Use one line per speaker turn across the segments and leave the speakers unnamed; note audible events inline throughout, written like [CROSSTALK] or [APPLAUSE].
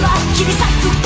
は切り裂く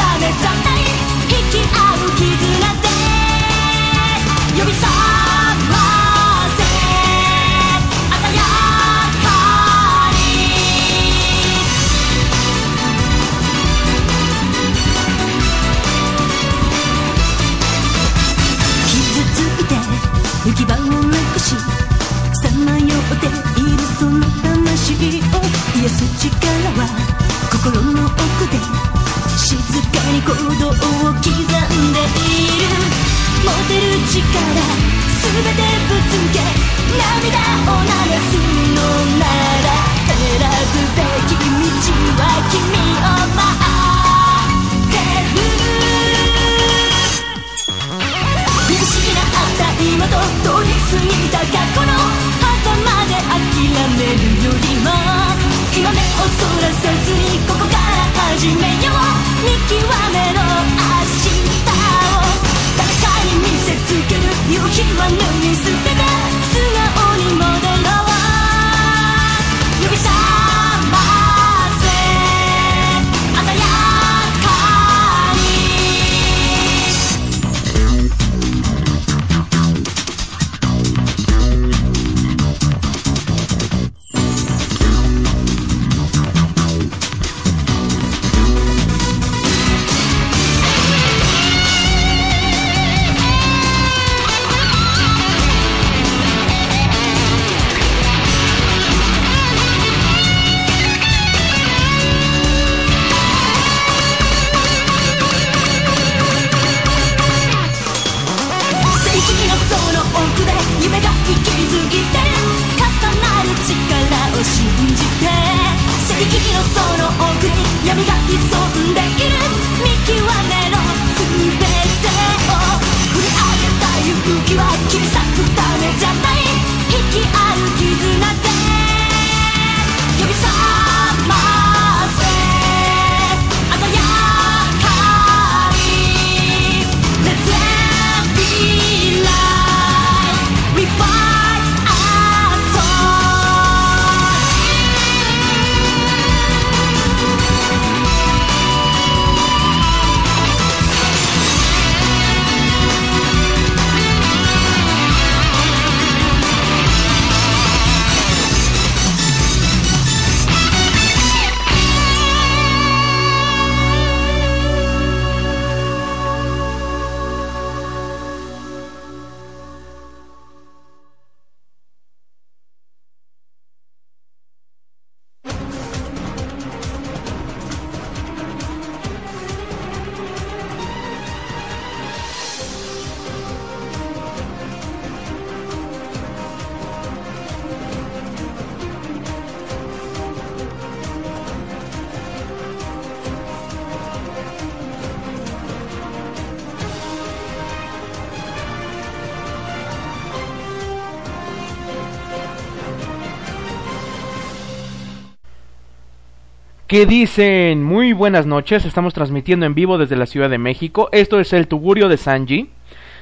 que dicen muy buenas noches, estamos transmitiendo en vivo desde la Ciudad de México, esto es el Tugurio de Sanji,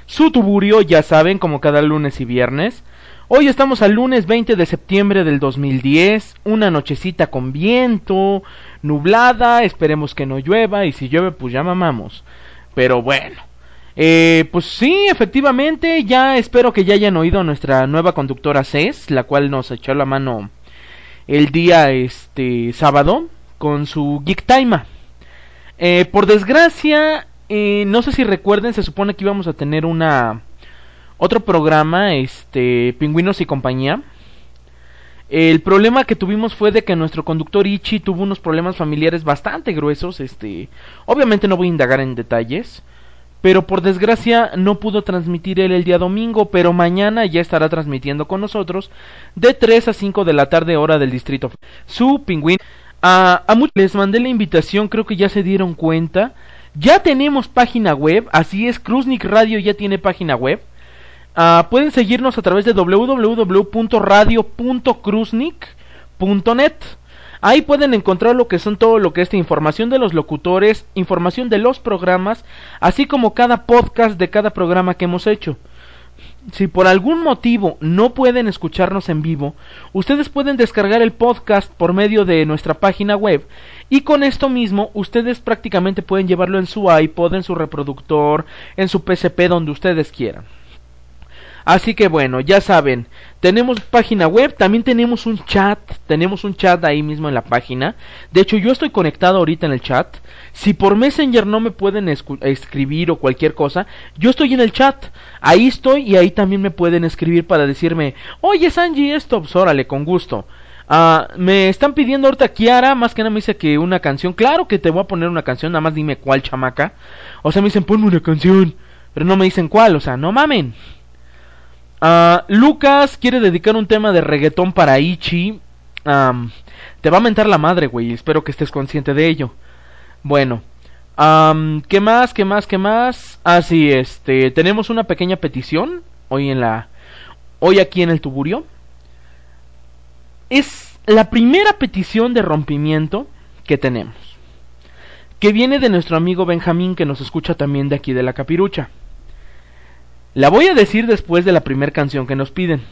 su Tugurio ya saben como cada lunes y viernes, hoy estamos al lunes 20 de septiembre del 2010, una nochecita con viento, nublada, esperemos que no llueva. Y si llueve pues ya mamamos, pero bueno. Eh, pues sí, efectivamente, ya espero que ya hayan oído a nuestra nueva conductora Cés, la cual nos echó la mano el día este sábado con su Geek Time. Eh, por desgracia, eh, no sé si recuerden, se supone que íbamos a tener una otro programa, este, Pingüinos y compañía. El problema que tuvimos fue de que nuestro conductor Ichi tuvo unos problemas familiares bastante gruesos, este, obviamente no voy a indagar en detalles, pero por desgracia no pudo transmitir él el día domingo, pero mañana ya estará transmitiendo con nosotros de 3 a 5 de la tarde hora del distrito. Su pingüino a, muchos les mandé la invitación, creo que ya se dieron cuenta. Ya tenemos página web, así es, Cruznik Radio ya tiene página web. Pueden seguirnos a través de www.radio.cruznik.net. Ahí pueden encontrar lo que son todo lo que es información de los locutores, información de los programas, así como cada podcast de cada programa que hemos hecho. Si por algún motivo no pueden escucharnos en vivo, ustedes pueden descargar el podcast por medio de nuestra página web y con esto mismo ustedes prácticamente pueden llevarlo en su iPod, en su reproductor, en su PSP, donde ustedes quieran. Así que bueno, ya saben, tenemos página web, también tenemos un chat, tenemos un chat ahí mismo en la página. De hecho, yo estoy conectado ahorita en el chat. Si por Messenger no me pueden escribir o cualquier cosa, yo estoy en el chat. Ahí estoy y ahí también me pueden escribir para decirme, oye Sanji, esto, pues órale, con gusto. Ah, me están pidiendo ahorita Kiara, más que nada me dice que una canción. Claro que te voy a poner una canción, nada más dime cuál chamaca. O sea, me dicen, ponme una canción. Pero no me dicen cuál, o sea, no mamen. Uh, Lucas quiere dedicar un tema de reggaetón para Ichi. te va a mentar la madre, güey. Espero que estés consciente de ello. Bueno. ¿Qué más? ¿Qué más? ¿Qué más? Ah, sí, este. Tenemos una pequeña petición. Hoy en la. Hoy aquí en el tuburio. Es la primera petición de rompimiento que tenemos. Que viene de nuestro amigo Benjamín que nos escucha también de aquí de la capirucha. La voy a decir después de la primera canción que nos piden.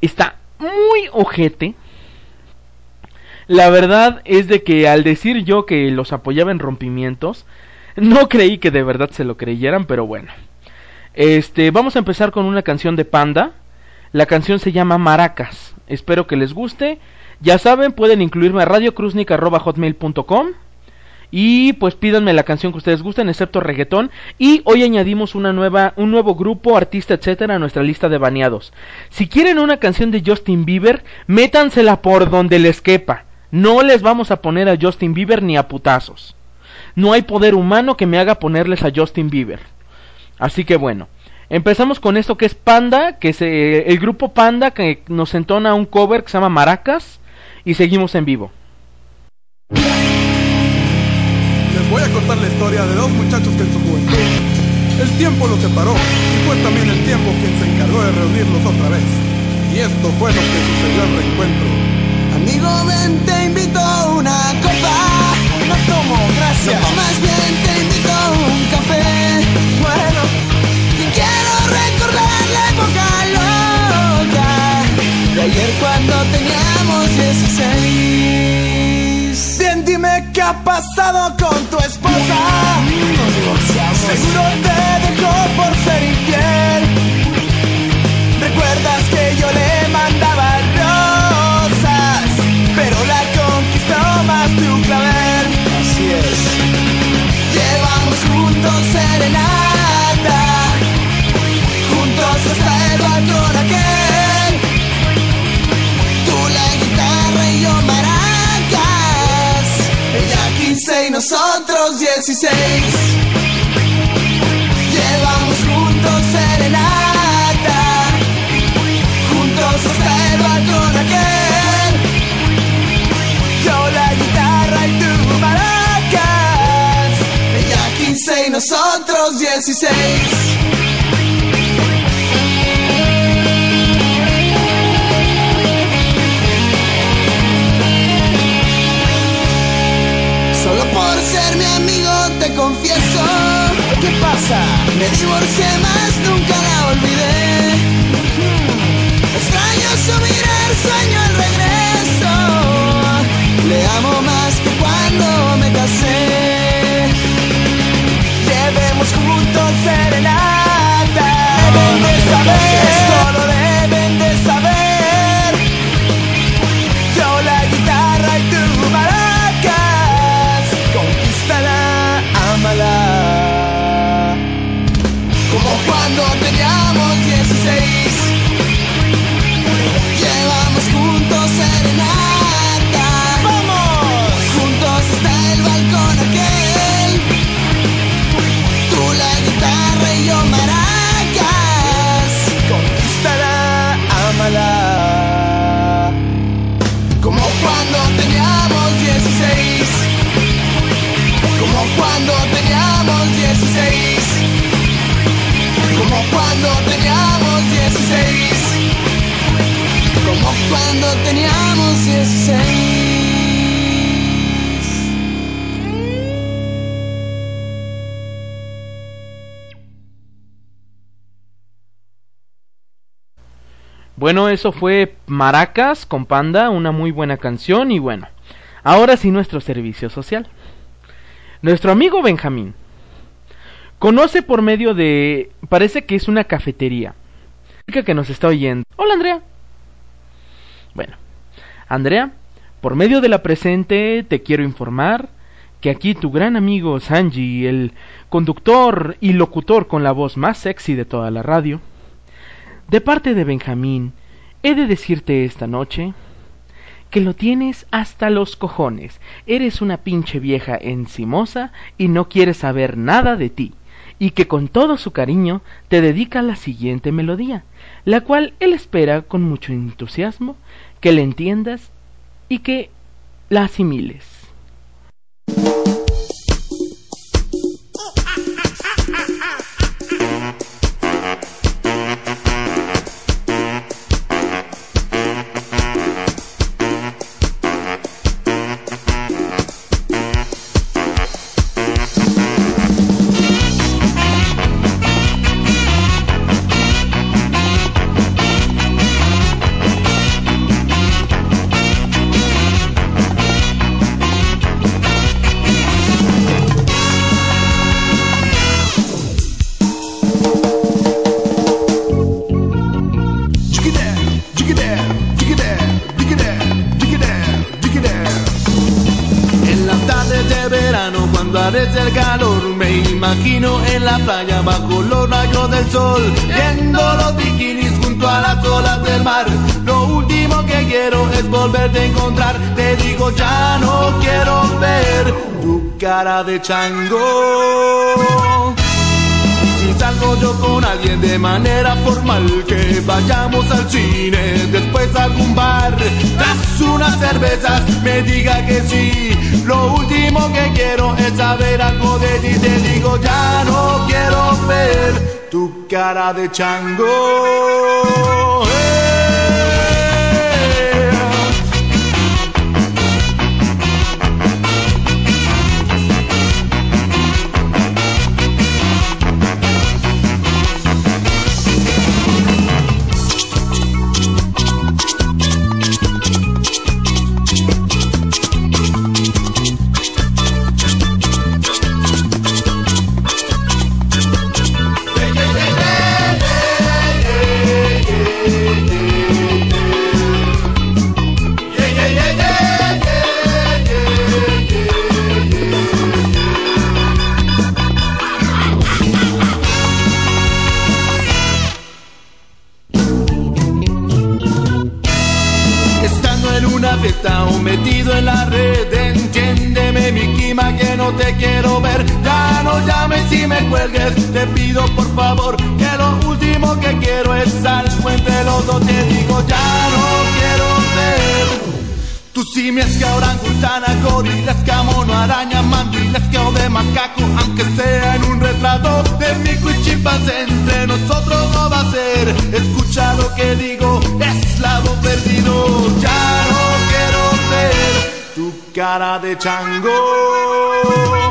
Está muy ojete. La verdad es de que al decir yo que los apoyaba en rompimientos, no creí que de verdad se lo creyeran, pero bueno. Este, vamos a empezar con una canción de Panda. La canción se llama Maracas. Espero que les guste. Ya saben, pueden incluirme a radiocruznica.hotmail.com y pues pídanme la canción que ustedes gusten, excepto reggaetón. Y hoy añadimos una nueva, un nuevo grupo, artista, etcétera, a nuestra lista de baneados. Si quieren una canción de Justin Bieber, métansela por donde les quepa. No les vamos a poner a Justin Bieber ni a putazos. No hay poder humano que me haga ponerles a Justin Bieber. Así que bueno, empezamos con esto que es Panda, que es eh, el grupo Panda que nos entona un cover que se llama Maracas. Y seguimos en vivo
voy a contar la historia de dos muchachos que en su juventud el tiempo los separó y fue también el tiempo quien se encargó de reunirlos otra vez. Y esto fue lo que sucedió al reencuentro.
Amigo, ven, te invito a una copa.
No tomo, gracias.
más bien te invito a un café.
Bueno.
Y quiero recordar la época loca de ayer cuando teníamos
ha pasado con tu esposa.
Nos divorciamos.
Seguro te
nosotros 16. Llevamos juntos serenata, juntos hasta el balcón aquel. Yo la guitarra y tú maracas. Ella 15 y nosotros 16. Amigo te confieso.
¿Qué pasa?
Me divorcié más, nunca la olvidé. Extraño su mirar, sueño el regreso. Le amo más que cuando me casé. Llevemos juntos serenata Deben de saber, deben teníamos 16.
Bueno, eso fue Maracas con Panda, una muy buena canción y bueno, ahora sí nuestro servicio social. Nuestro amigo Benjamín conoce por medio de... parece que es una cafetería. que nos está oyendo. Hola Andrea. Bueno, Andrea, por medio de la presente te quiero informar que aquí tu gran amigo Sanji, el conductor y locutor con la voz más sexy de toda la radio, de parte de Benjamín, he de decirte esta noche que lo tienes hasta los cojones. Eres una pinche vieja encimosa y no quieres saber nada de ti, y que con todo su cariño te dedica la siguiente melodía, la cual él espera con mucho entusiasmo que le entiendas y que la asimiles.
Playa bajo los rayos del sol Viendo los bikinis junto a las olas del mar. Lo último que quiero es volverte a encontrar. Te digo ya no quiero ver tu cara de chango. Si salgo yo con alguien de manera formal Que vayamos al cine, después a algún bar Tras unas cervezas me diga que sí Lo último que quiero es saber algo de ti. Te digo ya no quiero ver tu cara de chango Te digo ya no quiero ver. Tu simias que orangutana, gorilas que mono, araña, mandilas que o de macaco Aunque sea en un retrato de mi chimpancé Entre nosotros no va a ser. Escucha lo que digo, esclavo perdido Ya no quiero ver tu cara de chango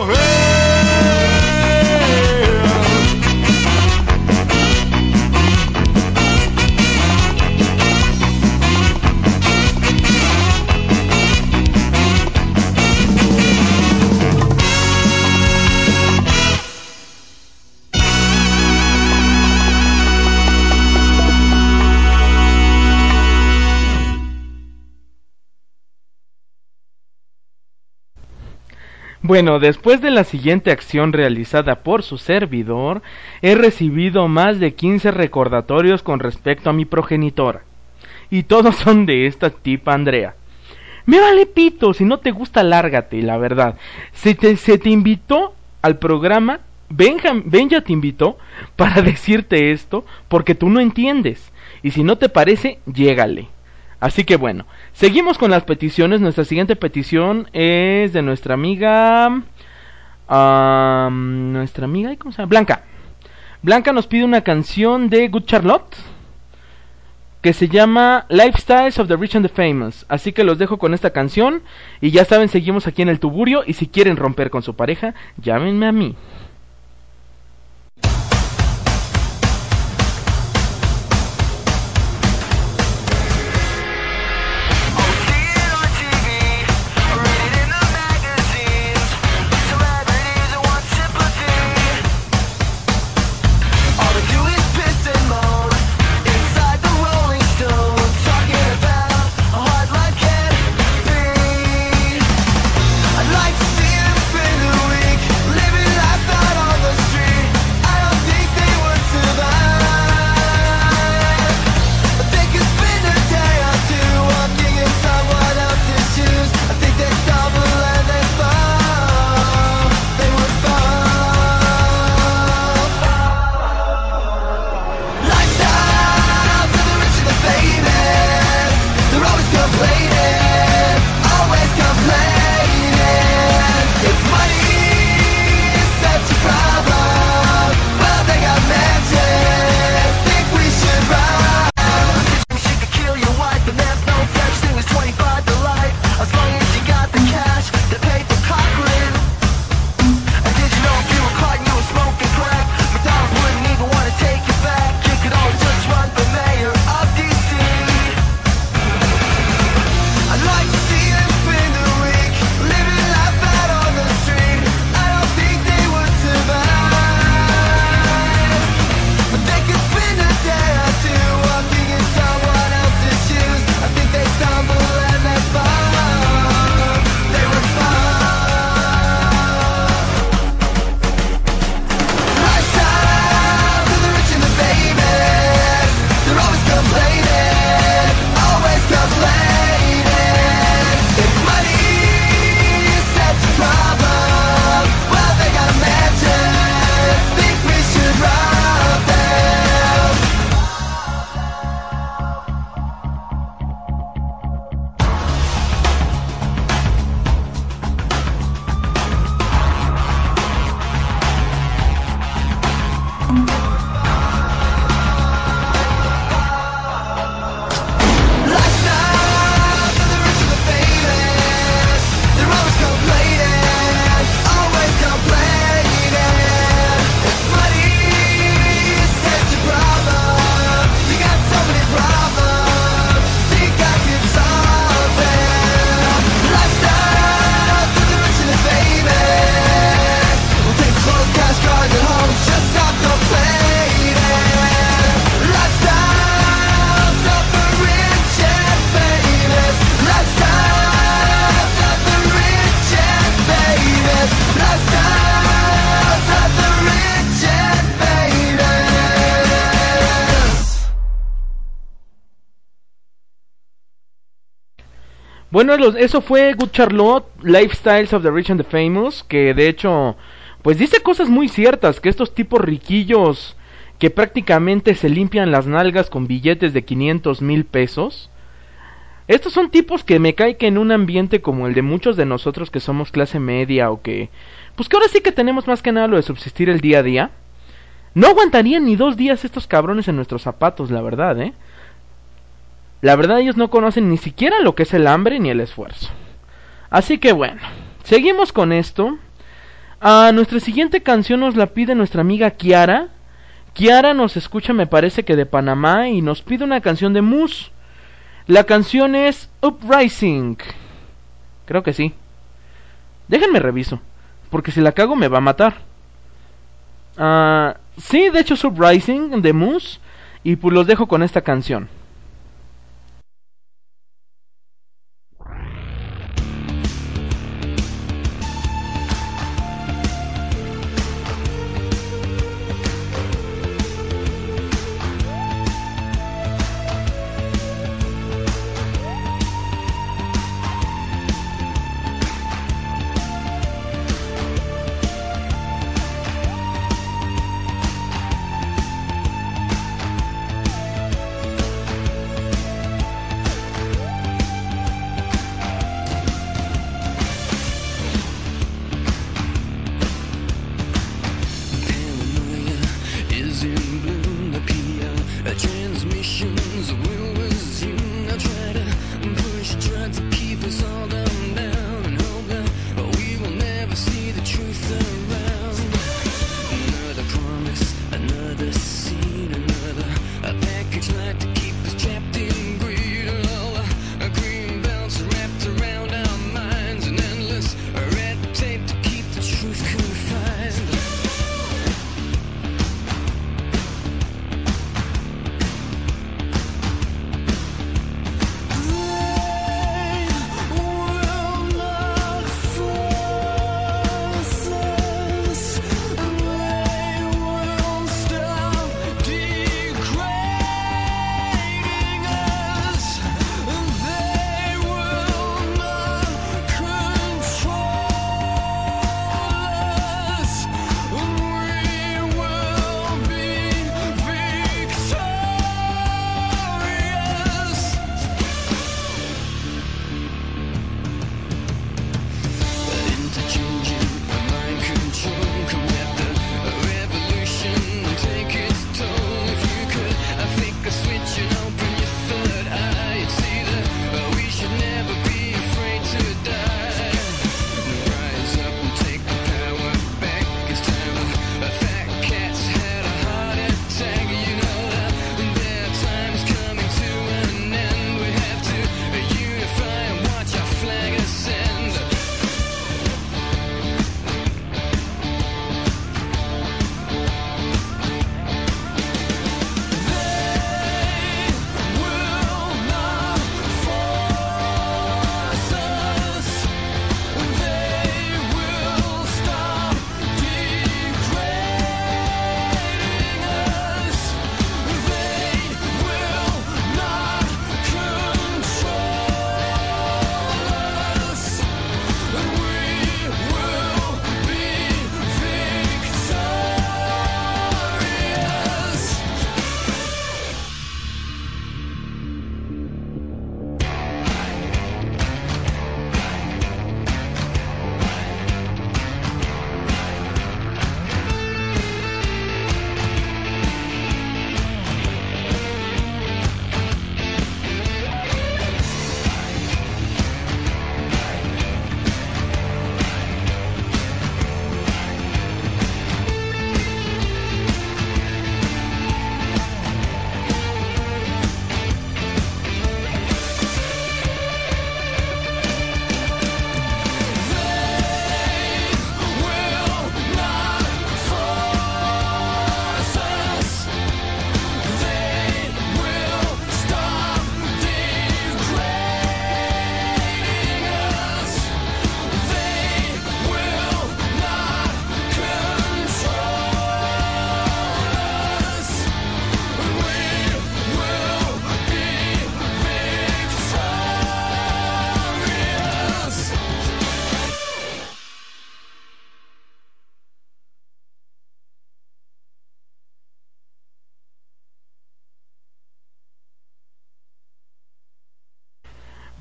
Bueno, después de la siguiente acción realizada por su servidor, he recibido más de 15 recordatorios con respecto a mi progenitora. Y todos [LAUGHS] son de esta tipa Andrea. Me vale pito, si no te gusta, lárgate, la verdad. Se te, se te invitó al programa, Benja, Benja te invitó para [LAUGHS] decirte esto, porque tú no entiendes. Y si no te parece, llégale. Así que bueno, seguimos con las peticiones. Nuestra siguiente petición es de nuestra amiga. ah, nuestra amiga, ¿cómo se llama? Blanca. Blanca nos pide una canción de Good Charlotte.
que se llama Lifestyles of the Rich and the Famous. Así que los dejo con esta canción y ya saben, seguimos aquí en el Tuburio y si quieren romper con su pareja, llámenme a mí. Bueno, eso fue Good Charlotte, Lifestyles of the Rich and the Famous, que de hecho, pues dice cosas muy ciertas, que estos tipos riquillos que prácticamente se limpian las nalgas con billetes de 500 mil pesos, estos son tipos que me cae que en un ambiente como el de muchos de nosotros que somos clase media o que, pues que ahora sí que tenemos más que nada lo de subsistir el día a día, no aguantarían ni dos días estos cabrones en nuestros zapatos, la verdad, ¿eh? La verdad ellos no conocen ni siquiera lo que es el hambre ni el esfuerzo. Así que bueno, seguimos con esto. Ah, nuestra siguiente canción nos la pide nuestra amiga Kiara. Kiara nos escucha me parece que de Panamá y nos pide una canción de Moose. La canción es Uprising. Creo que sí. Déjenme reviso, porque si la cago me va a matar. Ah, sí, de hecho es Uprising de Moose y pues los dejo con esta canción.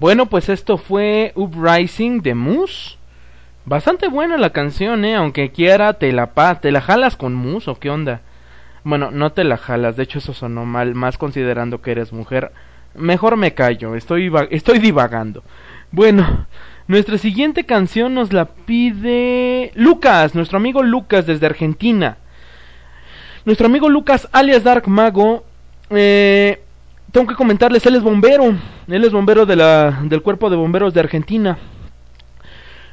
Bueno, pues esto fue Uprising de Moose. Bastante buena la canción, eh, aunque quiera te la pa te la jalas con Moose o qué onda. Bueno, no te la jalas, de hecho eso sonó mal, más considerando que eres mujer. Mejor me callo, estoy estoy divagando. Bueno, nuestra siguiente canción nos la pide Lucas, nuestro amigo Lucas desde Argentina. Nuestro amigo Lucas, alias Dark Mago, eh, tengo que comentarles, él es bombero, él es bombero de la, del cuerpo de bomberos de Argentina.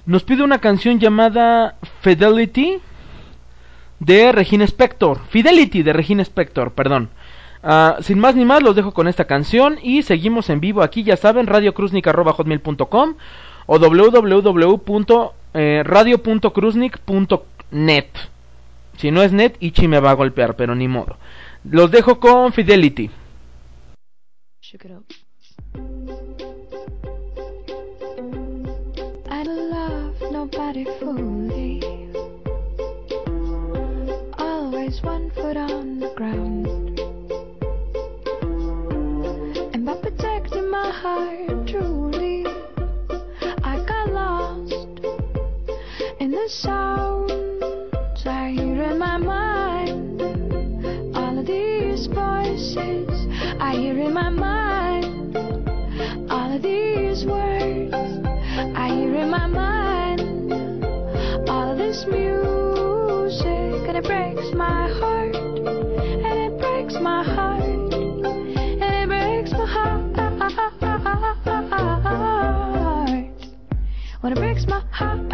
Nos pide una canción llamada Fidelity de Regina Spector. Fidelity de Regina Spector, perdón. Ah, sin más ni más, los dejo con esta canción y seguimos en vivo aquí, ya saben, radiocruznik.com o www.radio.cruznik.net. Si no es net, Ichi me va a golpear, pero ni modo. Los dejo con Fidelity.
Shook it up. I love nobody fully. Always one foot on the ground. And by protecting my heart truly, I got lost in the sounds I hear in my mind. Voices I hear in my mind. All of these words I hear in my mind. All of this music and it breaks my heart. And it breaks my heart. And it breaks my heart. When it breaks my heart.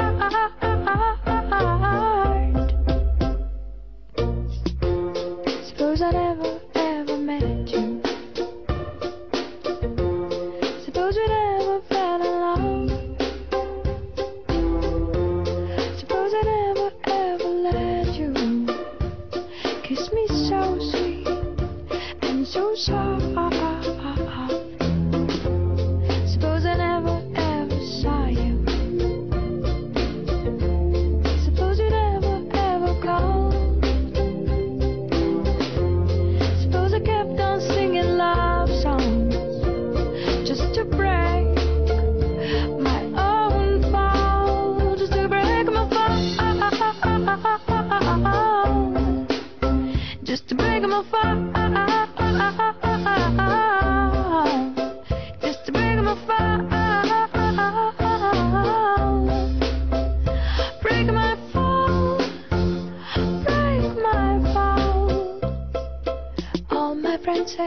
I never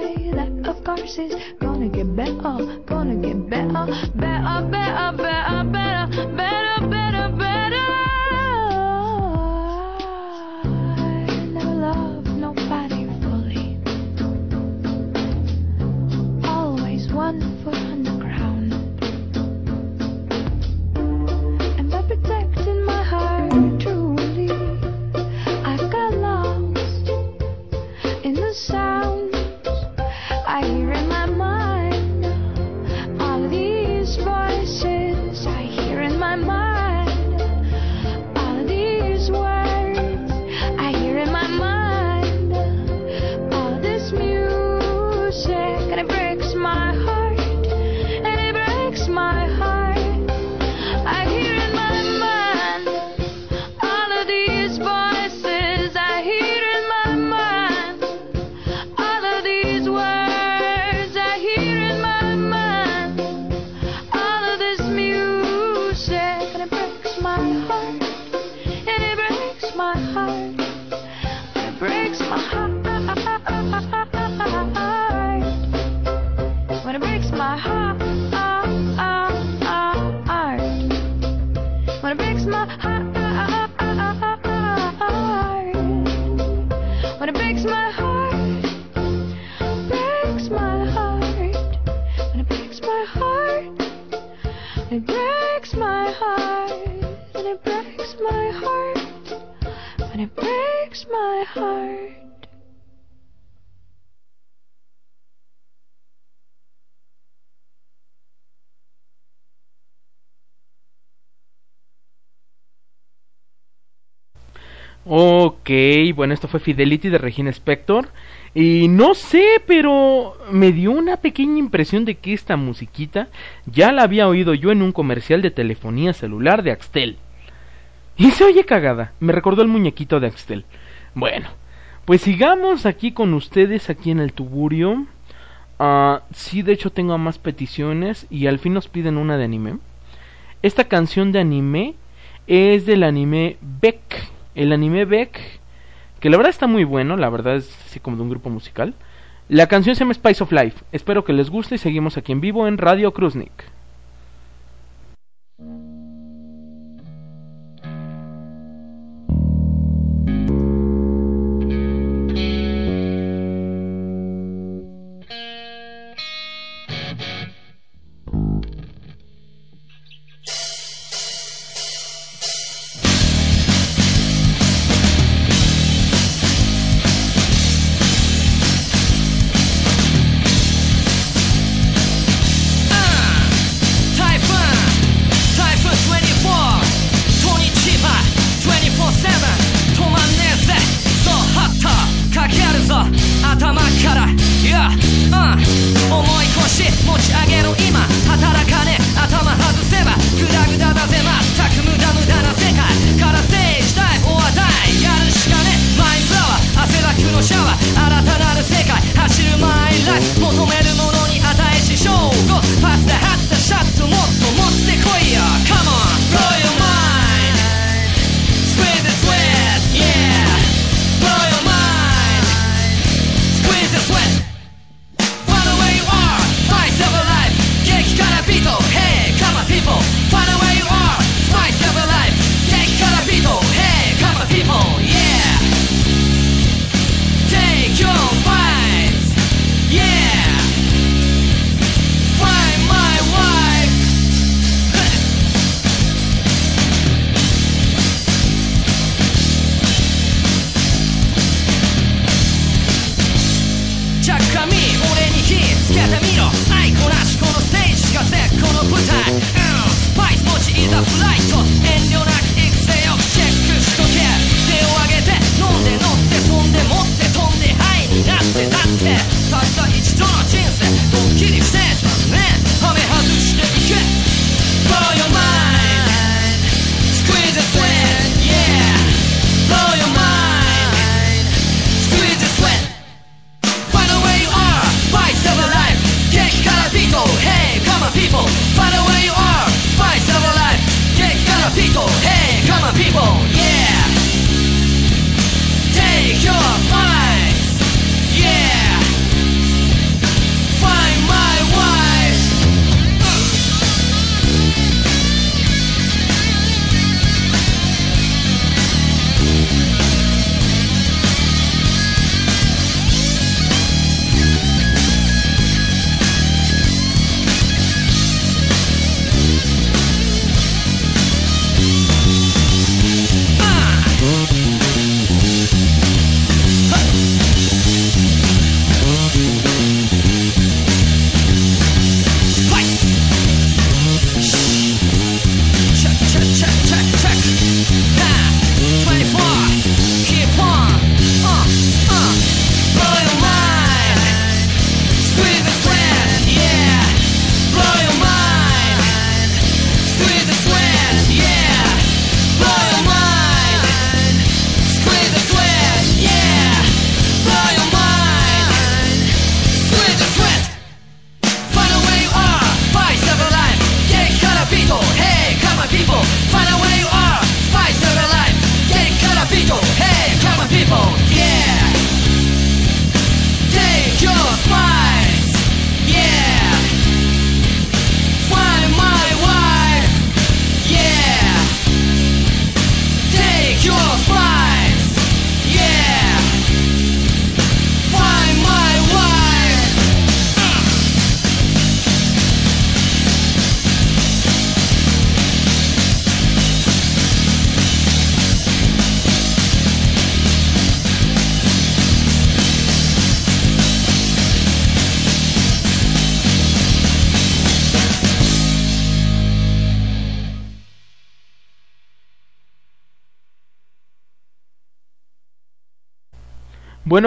way that of course
is bueno, esto fue Fidelity de Regina Spector. Y no sé, pero me dio una pequeña impresión de que esta musiquita ya la había oído yo en un comercial de telefonía celular de Axtel. Y se oye cagada, me recordó el muñequito de Axtel. Bueno, pues sigamos aquí con ustedes, aquí en el tuburio. Ah, sí, de hecho tengo más peticiones y al fin nos piden una de anime. Esta canción de anime es del anime Beck. El anime Beck, que la verdad está muy bueno, la verdad es así como de un grupo musical. La canción se llama Spice of Life. Espero que les guste y seguimos aquí en vivo en Radio Kruznik.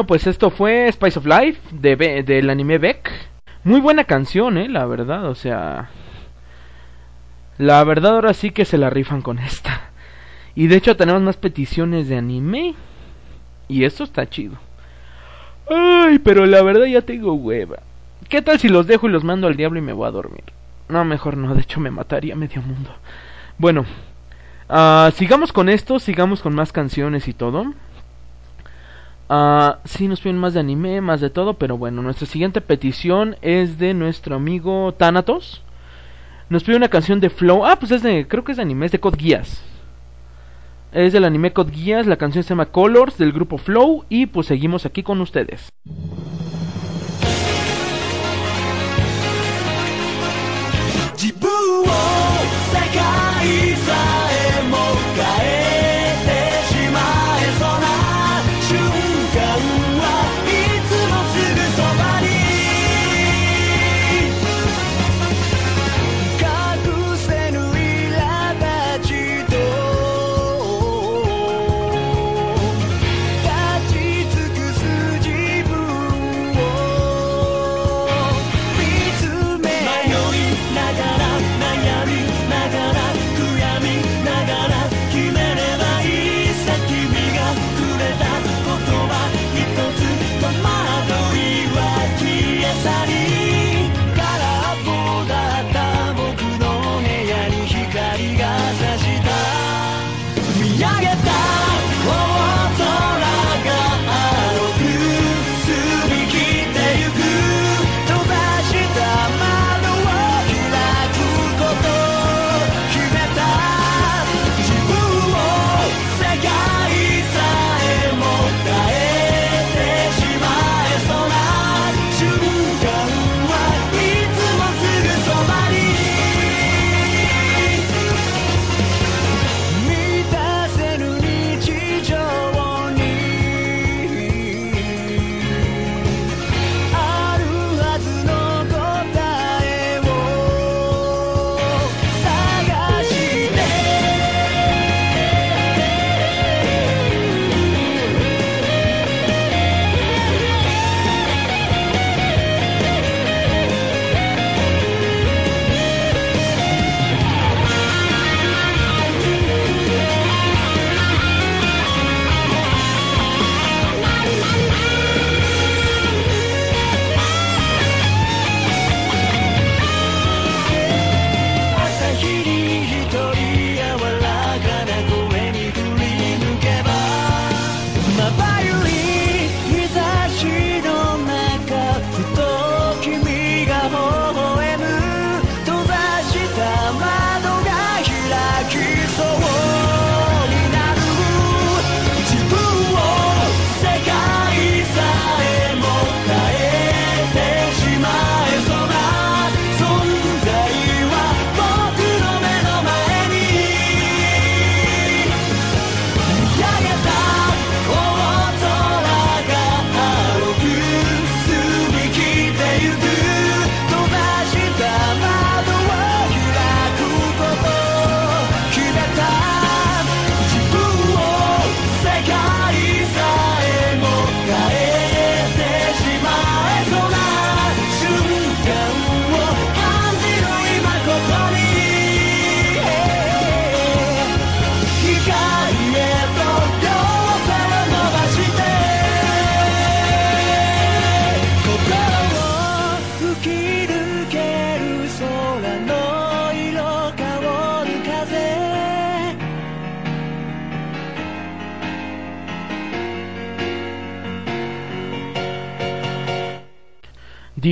Pues esto fue Spice of Life de del anime Beck. Muy buena canción, eh, la verdad, o sea, la verdad ahora sí que se la rifan con esta. Y de hecho tenemos más peticiones de anime y eso está chido. Ay, pero la verdad ya tengo hueva. ¿Qué tal si los dejo y los mando al diablo y me voy a dormir? No, mejor no, de hecho me mataría medio mundo. Bueno, ah, sigamos con esto, sigamos con más canciones y todo. Ah, sí, nos piden más de anime, más de todo, pero bueno, nuestra siguiente petición es de nuestro amigo Thanatos. Nos pide una canción de Flow. Ah, pues es de, creo que es de anime, es de Code Geass. Es del anime Code Geass, la canción se llama Colors del grupo Flow y pues seguimos aquí con ustedes.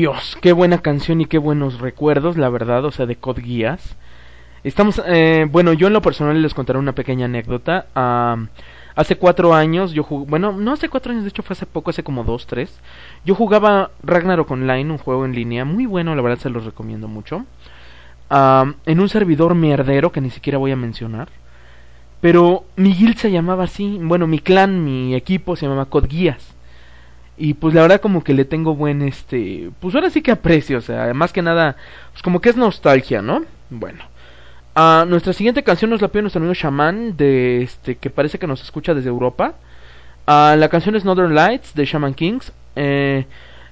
Dios, qué buena canción y qué buenos recuerdos, la verdad, o sea, de Code Geass. Estamos, eh, bueno, yo en lo personal les contaré una pequeña anécdota. Hace cuatro años, yo jugué, bueno, no hace cuatro años, de hecho fue hace poco, hace como dos, tres. Yo jugaba Ragnarok Online, un juego en línea muy bueno, la verdad se los recomiendo mucho. En un servidor mierdero que ni siquiera voy a mencionar. Pero mi guild se llamaba así, bueno, mi clan, mi equipo se llamaba Code Geass. Y pues la verdad como que le tengo buen este, pues ahora sí que aprecio, o sea, más que nada, pues como que es nostalgia, ¿no? Bueno. Ah, nuestra siguiente canción nos la pide nuestro amigo Shaman de este que parece que nos escucha desde Europa.
Ah, la canción es Northern Lights de Shaman Kings. Eh,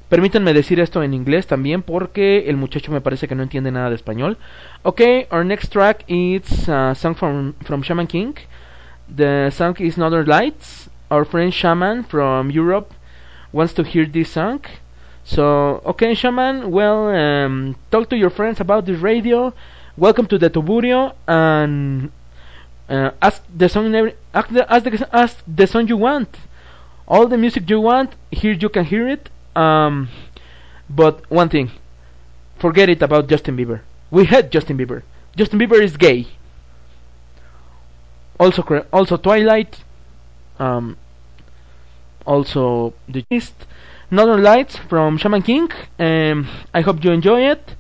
permítanme decir esto en inglés también porque el muchacho me parece que no entiende nada de español. Okay, our next track is a song from, from Shaman King. The song is Northern Lights. Our friend Shaman from Europe wants to hear this song. So, okay, Shaman, well, um, talk to your friends about this radio. Welcome to the Tuburio and uh, ask the song every, ask the, ask the ask the song you want. All the music you want, here you can hear it. Um, but one thing, forget it about Justin Bieber. We hate Justin Bieber. Justin Bieber is gay. Also, also Twilight. Um, also the gist. Northern Lights from Shaman King. Um, I hope you enjoy it.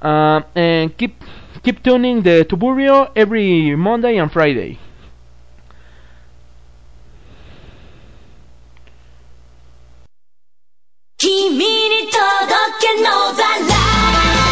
Uh, and keep keep tuning the Tuburio every Monday and Friday.
Kimi ni todoke no the light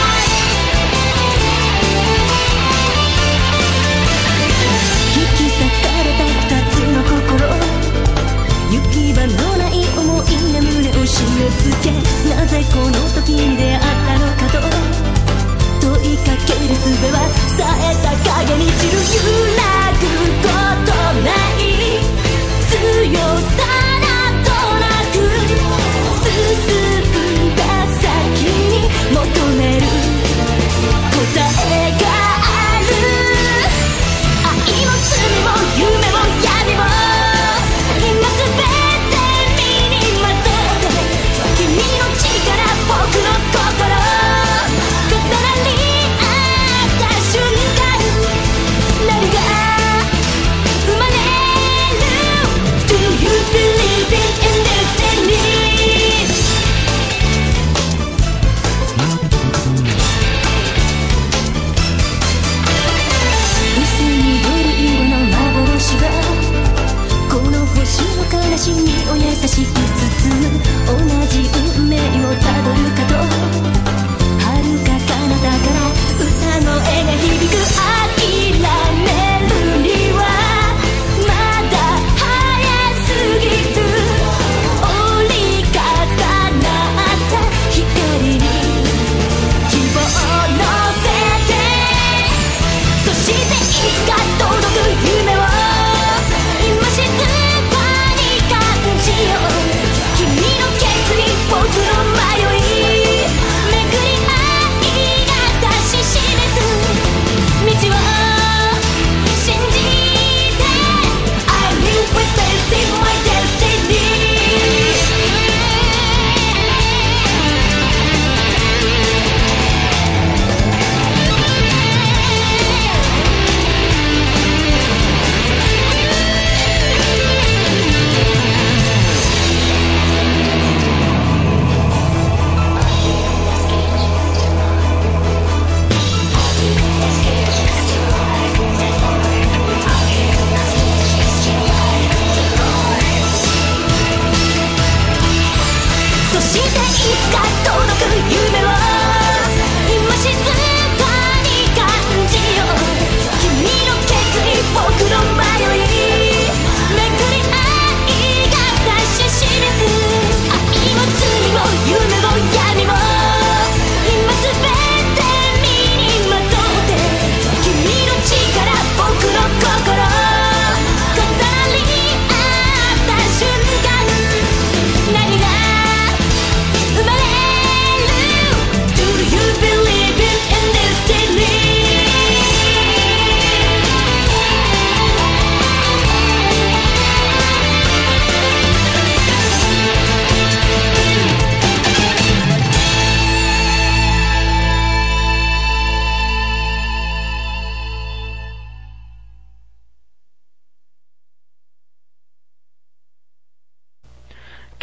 ぜこの時に出会ったのかと問いかける術は冴えた影に散る揺ら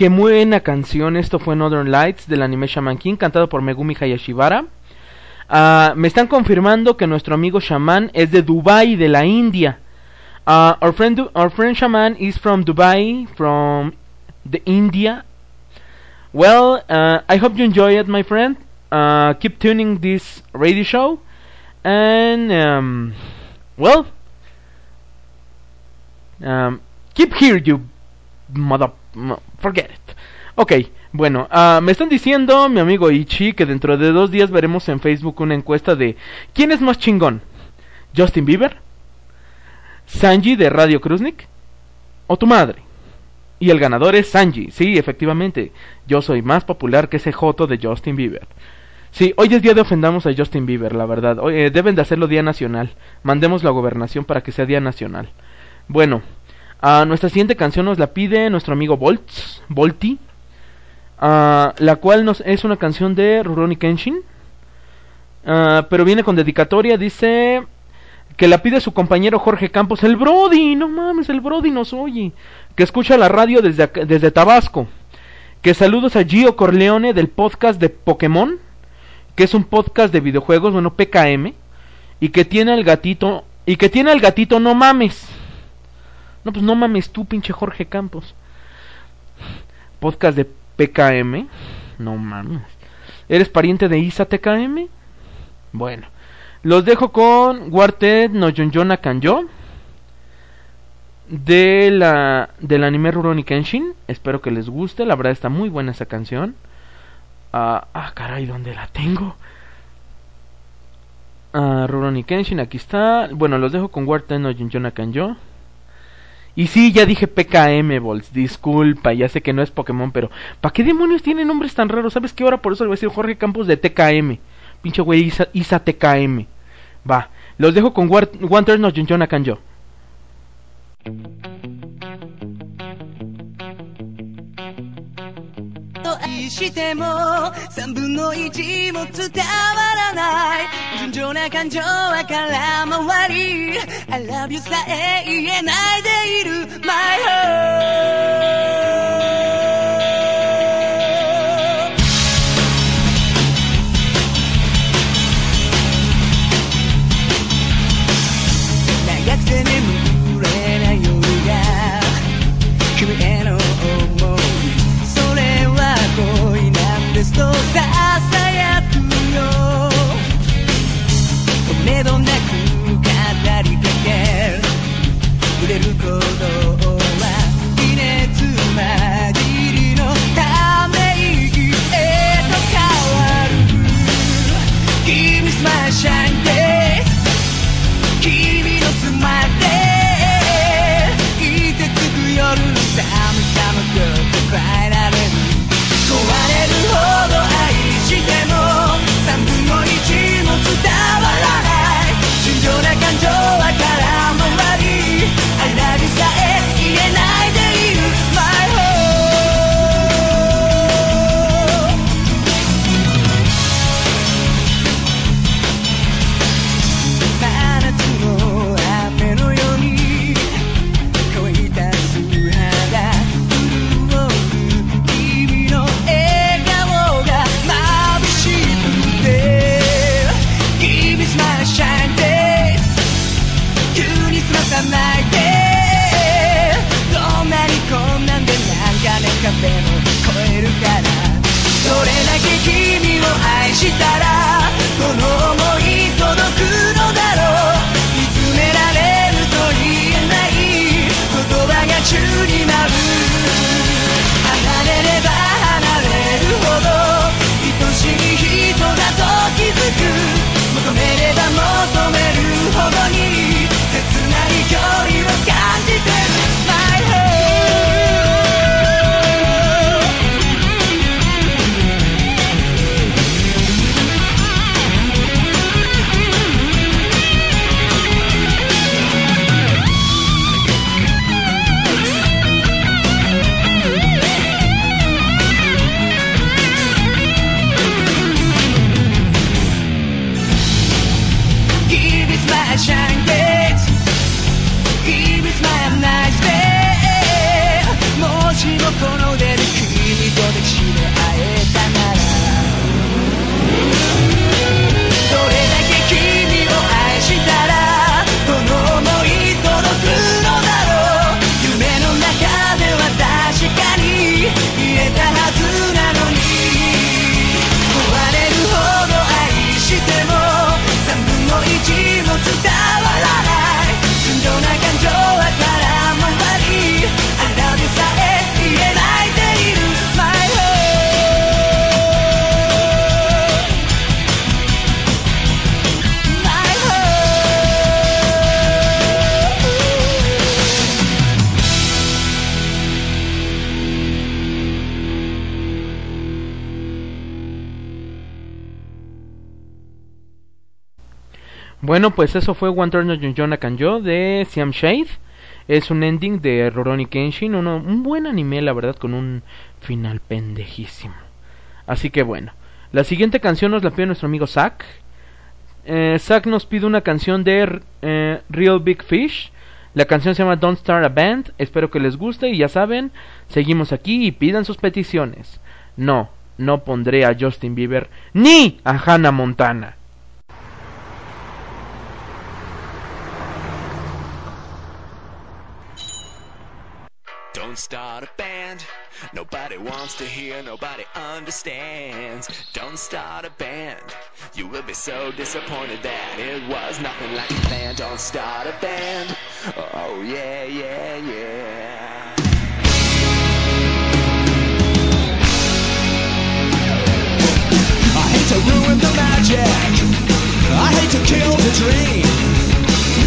'Qué buena canción! Esto fue Northern Lights del anime Shaman King, cantado por Megumi Hayashibara. Ah, me están confirmando que nuestro amigo Shaman es de Dubai, de la India. Ah, our friend, our friend Shaman is from Dubai, from the India. Well, uh, I hope you enjoy it, my friend. Uh, keep tuning this radio show, and um, well, um, keep here, you mother, forget it. Ok, bueno, ah, me están diciendo mi amigo Ichi que dentro de dos días veremos en Facebook una encuesta de ¿quién es más chingón? ¿Justin Bieber? ¿Sanji de Radio Kruznik? ¿O tu madre? Y el ganador es Sanji, sí, efectivamente, yo soy más popular que ese joto de Justin Bieber. Sí, hoy es día de ofendamos a Justin Bieber, la verdad. Hoy, eh, deben de hacerlo día nacional. Mandemos la gobernación para que sea día nacional. Bueno, a nuestra siguiente canción nos la pide nuestro amigo Volts, Volti, ah, la cual nos, es una canción de Rurouni Kenshin, ah, pero viene con dedicatoria, dice que la pide su compañero Jorge Campos, el Brody, no mames, el Brody nos oye, que escucha la radio desde, desde Tabasco, que saludos a Gio Corleone del podcast de Pokémon, que es un podcast de videojuegos, bueno, PKM, y que tiene al gatito, y que tiene al gatito no mames. No, pues no mames tú, pinche Jorge Campos. Podcast de PKM. No mames. ¿Eres pariente de Isa TKM? Bueno. Los dejo con Warted no Yonjona Kanjo. De la, del anime Rurouni Kenshin. Espero que les guste. La verdad está muy buena esa canción. Ah, ah, caray, ¿dónde la tengo? Ah, Rurouni Kenshin, aquí está. Bueno, los dejo con Warted no Yonjona Kanjo. Y sí, ya dije PKM, Bols. Disculpa, ya sé que no es Pokémon, pero ¿para qué demonios tiene nombres tan raros? ¿Sabes qué? Ahora por eso le voy a decir Jorge Campos de TKM. Pinche güey, Isa, Isa TKM. Va, los dejo con War- Wanter no Junjona Kanjo.
しても三分の一も伝わらない。純情な感情は空回り。I love you さえ言えないでいる。My heart
Bueno, pues eso fue One Turn on Jonah Kanjo de Siam Shade. Es un ending de Rurouni Kenshin, uno, un buen anime, la verdad, con un final pendejísimo. Así que bueno, la siguiente canción nos la pide nuestro amigo Zack. Eh, Zack nos pide una canción de eh, Real Big Fish. La canción se llama Don't Start a Band. Espero que les guste y ya saben, seguimos aquí y pidan sus peticiones. No, no pondré a Justin Bieber ni a Hannah Montana.
Don't start a band. Nobody wants to hear, nobody understands. Don't start a band. You will be so disappointed that it was nothing like you planned. Don't start a band. Oh, yeah, yeah, yeah.
I hate to ruin the magic. I hate to kill the dream.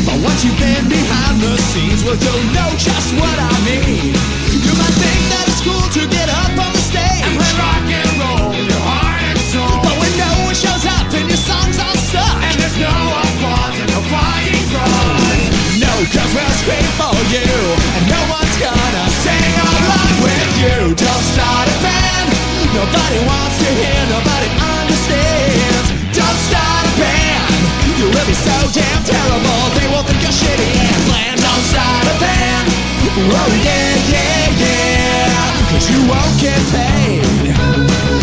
But once you've been behind the scenes, well, you'll know just what I mean. You might think that it's cool to get up on the stage and play rock and roll, your heart and soul. But when no one shows up and your song's all stuck, and there's no applause and no flying cross. No, cause we'll scream for you, and no one's gonna sing along with you. Don't start a band. Nobody wants to hear, nobody understands. Don't start a band. You will be so damn terrible. Think you're shitty and bland. Don't start a band. Oh yeah, yeah, yeah. Cause you won't get paid.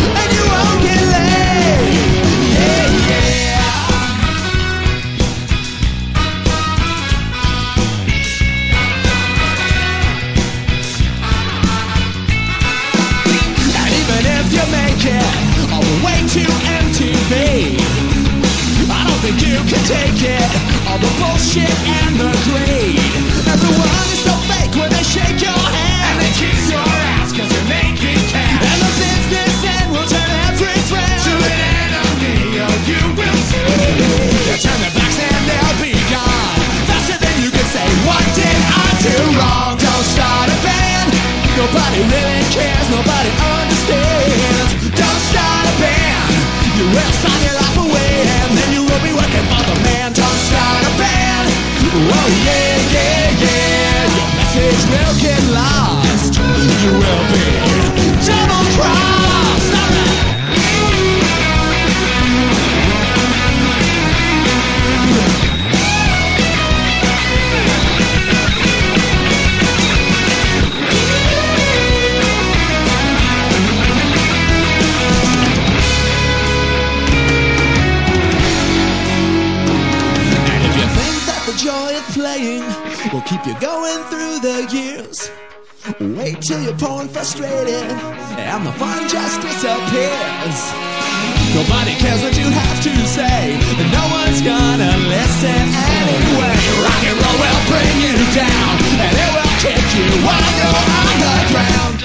And you won't get laid. Yeah, yeah. And even if you make it the way to MTV, I don't think you can take it. All the bullshit and the greed. Everyone is so fake when they shake your hand. And they kiss your ass cause you're making cash. And the business end will turn every friend to an enemy. Oh, you will see. They'll turn their backs and they'll be gone. Faster than you can say, what did I do wrong? Don't start a band. Nobody really cares, nobody understands. Don't start a band. You will sign your life away and then you will be working band. Oh yeah, yeah, yeah. Your message will get lost. You will be will keep you going through the years, wait till you're poor and frustrated and the fun just disappears. Nobody cares what you have to say, and no one's gonna listen anyway. Rock and roll will bring you down, and it will kick you while you're on the ground.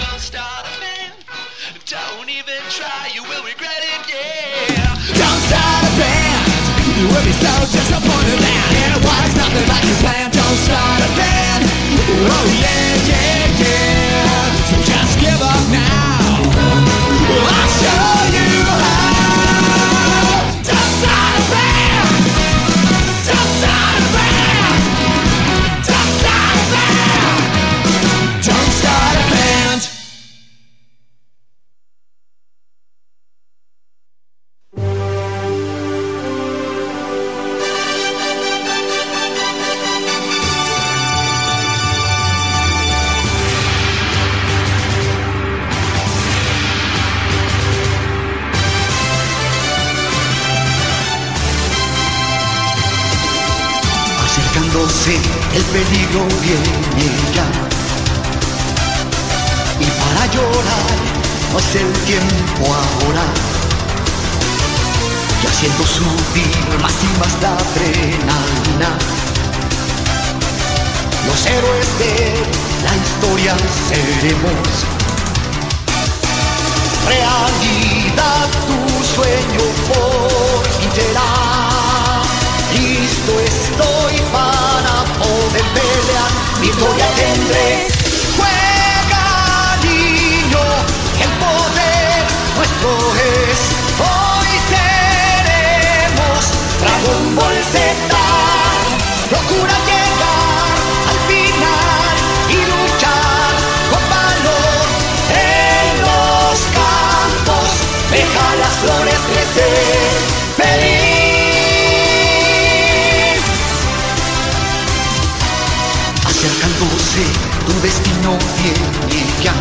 Tu
destino viene ya.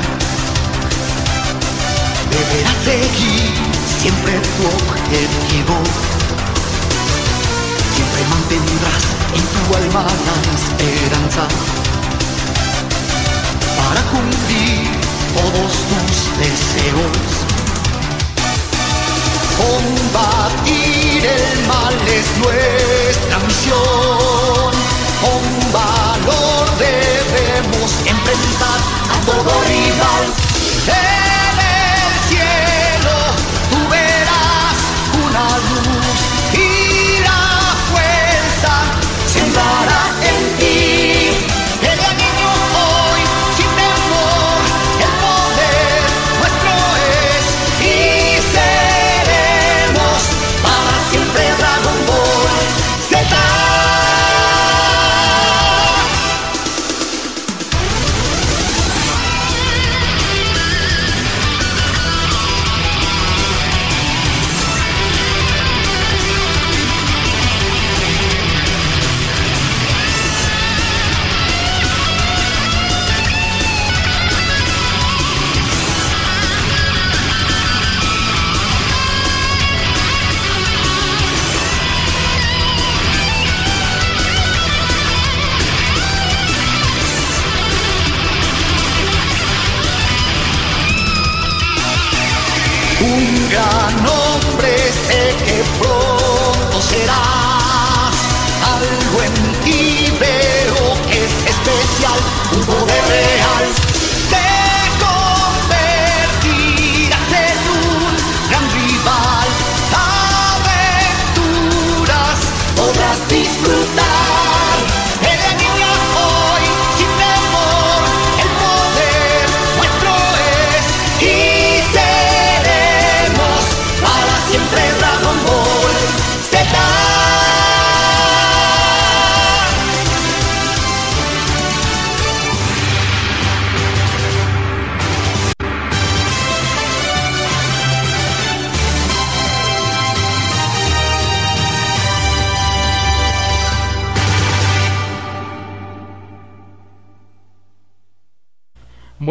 Deberás seguir siempre tu objetivo. Siempre mantendrás en tu alma la esperanza para cumplir todos tus deseos. Combatir el mal es nuestra misión. Con valor debemos enfrentar a todo rival. En el cielo tú verás una luz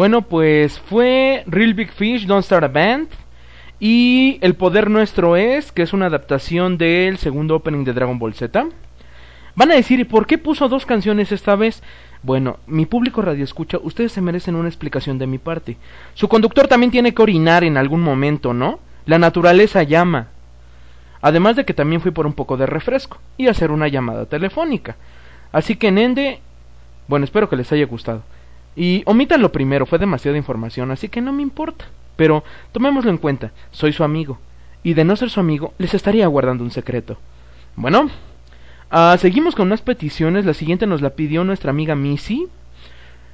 Bueno, pues fue Real Big Fish, Don't Start a Band. Y El Poder Nuestro es, que es una adaptación del segundo opening de Dragon Ball Z. Van a decir, ¿y por qué puso dos canciones esta vez? Bueno, mi público radio escucha, ustedes se merecen una explicación de mi parte. Su conductor también tiene que orinar en algún momento, ¿no? La naturaleza llama. Además de que también fui por un poco de refresco y hacer una llamada telefónica. Así que Nende, bueno, espero que les haya gustado. Y omitan lo primero, fue demasiada información, así que no me importa. Pero tomémoslo en cuenta, soy su amigo. Y de no ser su amigo, les estaría guardando un secreto. Bueno, ah, seguimos con unas peticiones. La siguiente nos la pidió nuestra amiga Missy.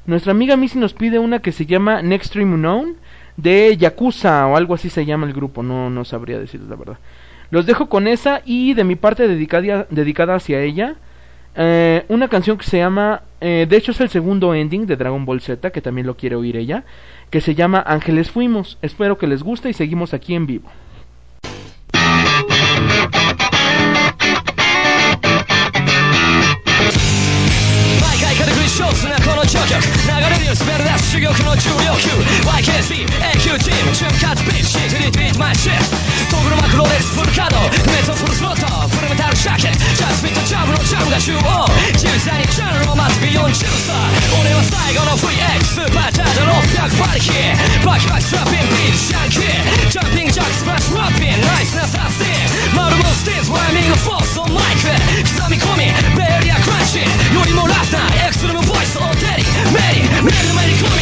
Nuestra amiga Missy nos pide una que se llama Next Dream Unknown de Yakuza o algo así se llama el grupo, no, no sabría decirles la verdad. Los dejo con esa y de mi parte dedicada, dedicada hacia ella. Eh, una canción que se llama, eh, de hecho es el segundo ending de Dragon Ball Z, que también lo quiere oír ella, que se llama Ángeles Fuimos. Espero que les guste y seguimos aquí en vivo.
珠玉の重量級 YKC AQ チームチュンカットピッチリトリートマイシェフトグルマクロレスフルカード。メソフルスロット。フルメタルシャケット。ジャスミットジャブのジャムが中央。自由さにジャンルを待つビヨンジューサー。俺は最後の VX スーパーチャージャー600馬力。バキバキスラッピンビーチシャンキー。ジャンピングジャックスプラッシュラッピン。ナイスなサスティンマルモスティーズライミングフォースオンマイク。刻み込み。ベリアクランチ。よりもラフな。エクストリームボイスオンテリメリメリのめり込み。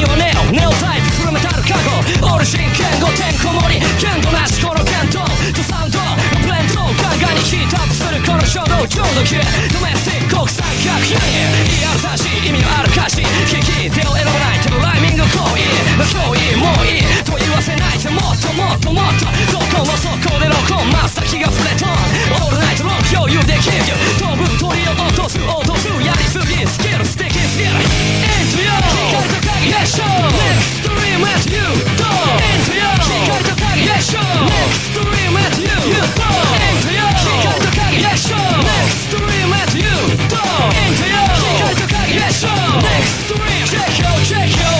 にはネオネオタイプフルメタル加工オルシン剣語てんこ盛り。剣道なしこの剣道とサウンドのブレンドガンガンにヒートアップするこの衝動超ド級ドメスティック国産化楽屋に言い新し意味のある歌詞。聞き手を選ばないけどライミング行為。今日いいもういいと言わせないでもっともっと。もっとどこもそこで録音真っ先がフレトンオールナイトロック共有できる飛ぶ鳥を落とす落とすやりすぎ。スキル素敵。すぎる Into you 光 Yes show Next dream at you Go Into you 光と影 Yes show Next dream at you Go Into you 光と影 Yes show Next dream at you Go Into you 光と影 Yes show Next dream Check yo check yo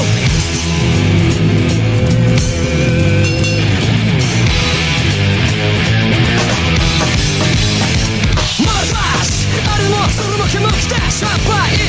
マルバスあれもそれも煙き出し乾杯一発ぶっ放しがっつり引いたフィードバックめちゃくちゃ弾けるんだ Deep back moving Booming Booming なあなたをチューニングだ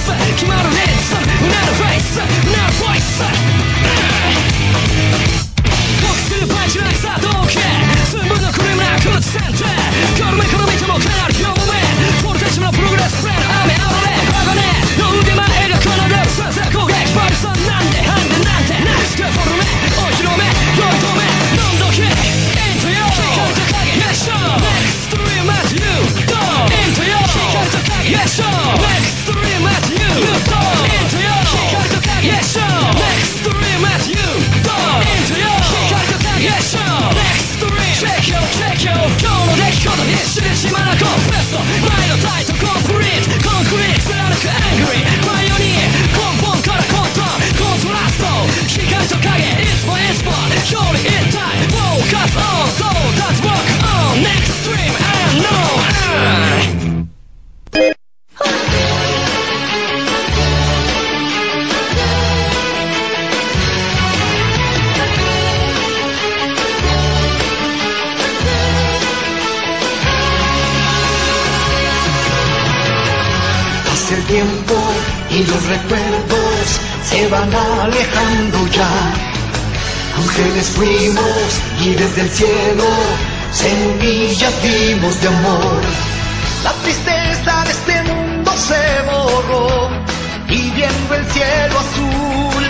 決まるリズムうなるフェイスうなるボイス僕するパンチラインさ同期寸分のクリームな空センター軽めから見てもかなり表 に死ね島らこベスト前のタイト
y desde el cielo semillas dimos de amor. La tristeza de este mundo se borró y viendo el cielo azul,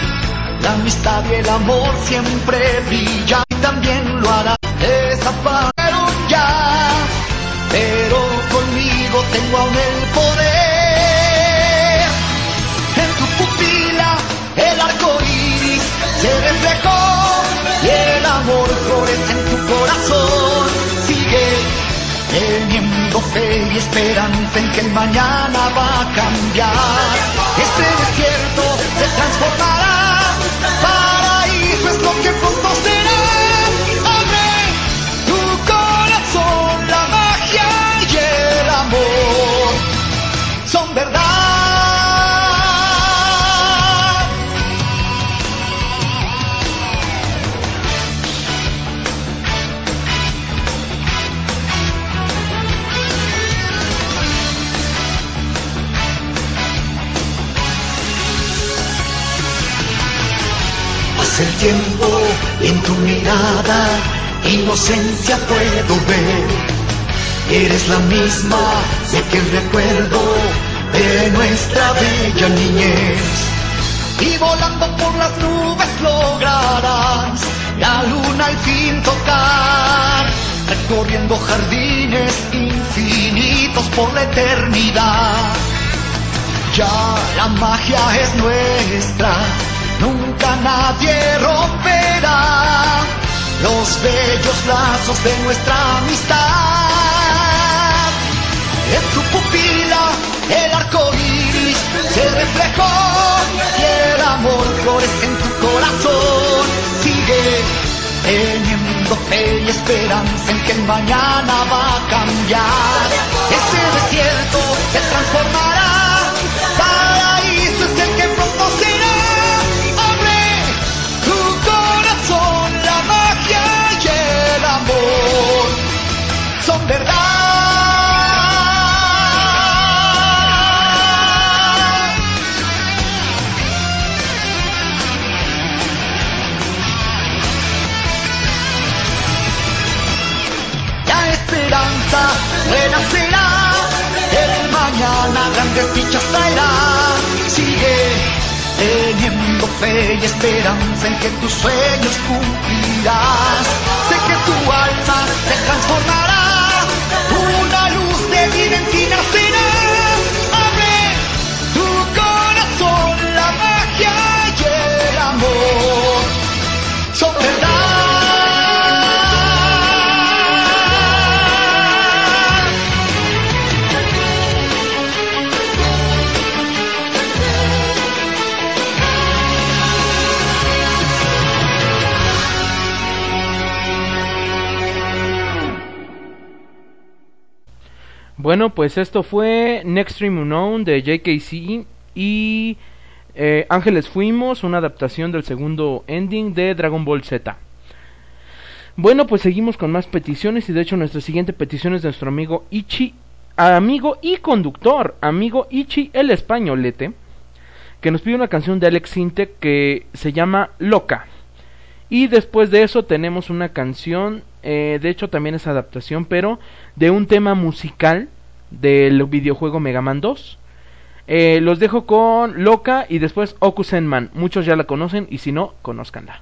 la amistad y el amor siempre brillan y también lo hará. Desaparecieron teniendo fe y esperanza en que el mañana va a cambiar. Este desierto se transformará. Paraíso es lo que pronto será. El tiempo en tu mirada, inocencia puedo ver. Eres la misma de que recuerdo de nuestra bella niñez. Y volando por las nubes lograrás la luna al fin tocar. Recorriendo jardines infinitos por la eternidad. Ya la magia es nuestra, nunca nadie romperá los bellos lazos de nuestra amistad. En tu pupila el arco iris se reflejó y el amor florece en tu corazón. Sigue teniendo fe y esperanza en que mañana va a cambiar. Ese desierto se transformará. esperanza renacerá, el mañana grandes dichas traerá. Sigue teniendo fe y esperanza en que tus sueños cumplirás. Sé que tu alma se transformará, una luz de vida en ti nacerá.
Bueno, pues esto fue Next Stream Unknown de JKC y eh, Ángeles Fuimos, una adaptación del segundo ending de Dragon Ball Z. Bueno, pues seguimos con más peticiones y de hecho nuestra siguiente petición es de nuestro amigo Ichi, amigo y conductor, amigo Ichi el españolete, que nos pide una canción de Alex Sintek que se llama Loca. Y después de eso tenemos una canción, eh, de hecho también es adaptación, pero de un tema musical del videojuego Mega Man 2. Eh, los dejo con Loca y después Okusenman. Muchos ya la conocen y si no, conózcanla.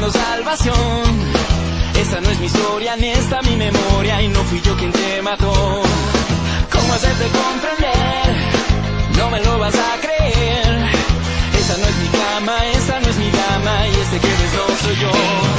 Buscando salvación. Esta no es mi historia ni esta mi memoria y no fui yo quien te mató. ¿Cómo hacerte comprender? No me lo vas a creer. Esa no es mi cama, esa no es mi dama y este que ves no soy yo.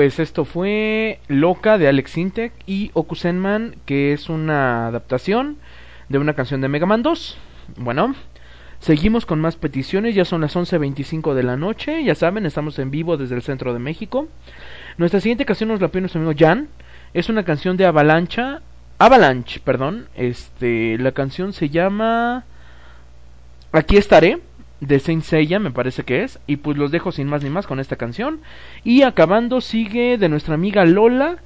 Pues esto fue Loca de Alex Intec y Okusenman, que es una adaptación de una canción de Mega Man 2. Bueno, seguimos con más peticiones, ya son las 11.25 de la noche, ya saben, estamos en vivo desde el centro de México. Nuestra siguiente canción nos la pide nuestro amigo Jan, es una canción de Avalancha, Avalanche, perdón, este, la canción se llama Aquí estaré de Saint Seiya, me parece que es. Y pues los dejo sin más ni más con esta canción. Y acabando sigue de nuestra amiga Lola,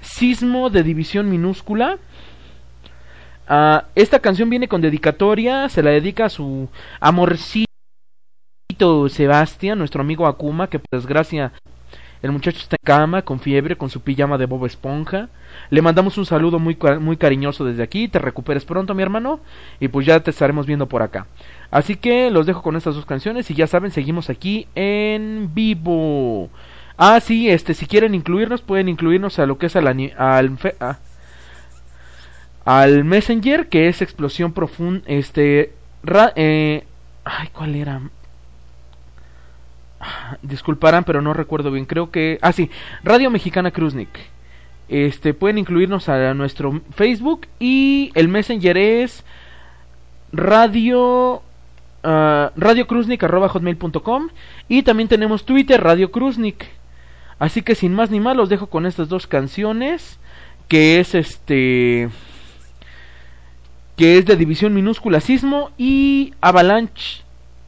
Sismo de División Minúscula. Ah, esta canción viene con dedicatoria, se la dedica a su amorcito Sebastián, nuestro amigo Akuma, que por desgracia el muchacho está en cama, con fiebre, con su pijama de Bob Esponja. Le mandamos un saludo muy, muy cariñoso desde aquí. Te recuperes pronto, mi hermano. Y pues ya te estaremos viendo por acá. Así que los dejo con estas dos canciones. Y ya saben, seguimos aquí en vivo. Ah, sí, este, si quieren incluirnos, pueden incluirnos a lo que es al, al, fe- a- al Messenger, que es Explosión Profunda. Este, ra- eh, ay, ¿cuál era? Disculparán, pero no recuerdo bien. Creo que. Ah, sí. Radio Mexicana Cruznik. Este, pueden incluirnos a nuestro Facebook. Y el Messenger es. Radio. radiocruznik.com. Y también tenemos Twitter, Radio Cruznik. Así que sin más ni más, los dejo con estas dos canciones. Que es este. Que es de División Minúscula Sismo. Y Avalanche.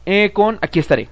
eh, con Aquí estaré.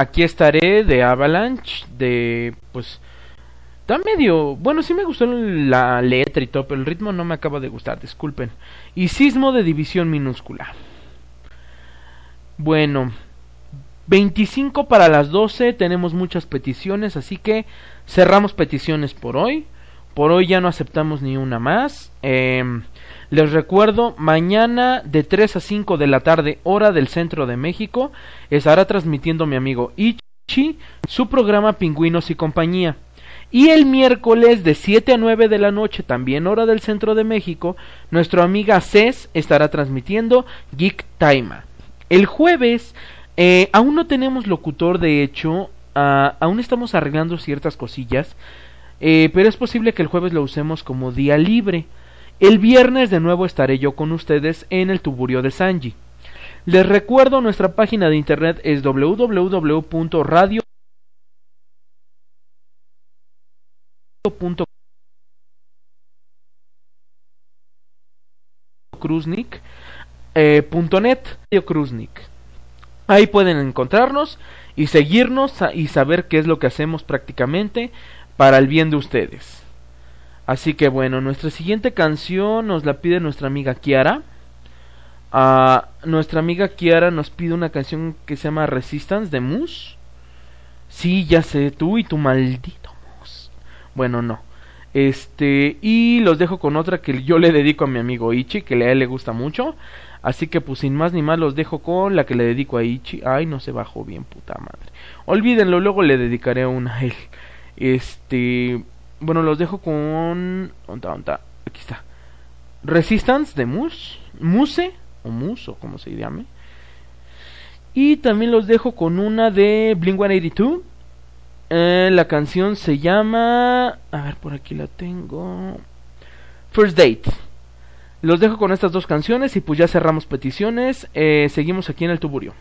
Aquí
estaré de Avalanche, de pues está medio, bueno, sí me gustó la letra y todo, pero el ritmo no me acaba de gustar, disculpen. Y Sismo de División Minúscula. Bueno, 25 para las 12, tenemos muchas peticiones, así que cerramos peticiones por hoy. Por hoy ya no aceptamos ni una más. Em, les recuerdo, mañana de 3 a 5 de la tarde, hora del centro de México, estará transmitiendo mi amigo Ichi su programa Pingüinos y compañía. Y el miércoles de 7 a 9 de la noche, también hora del centro de México, nuestra amiga Cés estará transmitiendo Geek Time. El jueves, eh, aún no tenemos locutor, de hecho, ah, aún estamos arreglando ciertas cosillas, eh, pero es posible que el jueves lo usemos como día libre. El viernes de nuevo estaré yo con ustedes en el tuburio de Sanji. Les recuerdo nuestra página de internet es www.radio Kruznik, eh, Ahí pueden encontrarnos y seguirnos y saber qué es lo que hacemos prácticamente para el bien de ustedes. Así que bueno, nuestra siguiente canción nos la pide nuestra amiga Kiara. Ah, nuestra amiga Kiara nos pide una canción que se llama Resistance de Moose. Sí, ya sé, tú y tu maldito Moose. Bueno, no. Este, y los dejo con otra que yo le dedico a mi amigo Ichi, que a él le gusta mucho. Así que pues sin más ni más los dejo con la que le dedico a Ichi. Ay, no se bajó bien, puta madre. Olvídenlo, luego le dedicaré una a él. Este, bueno, los dejo con. Aquí está. Resistance de Muse. Muse. O Muse, o como se llame. Y también los dejo con una de Blink 182. Eh, la canción se llama. A ver, por aquí la tengo. First Date. Los dejo con estas dos canciones y pues ya cerramos peticiones. Eh, seguimos aquí en el tuburio.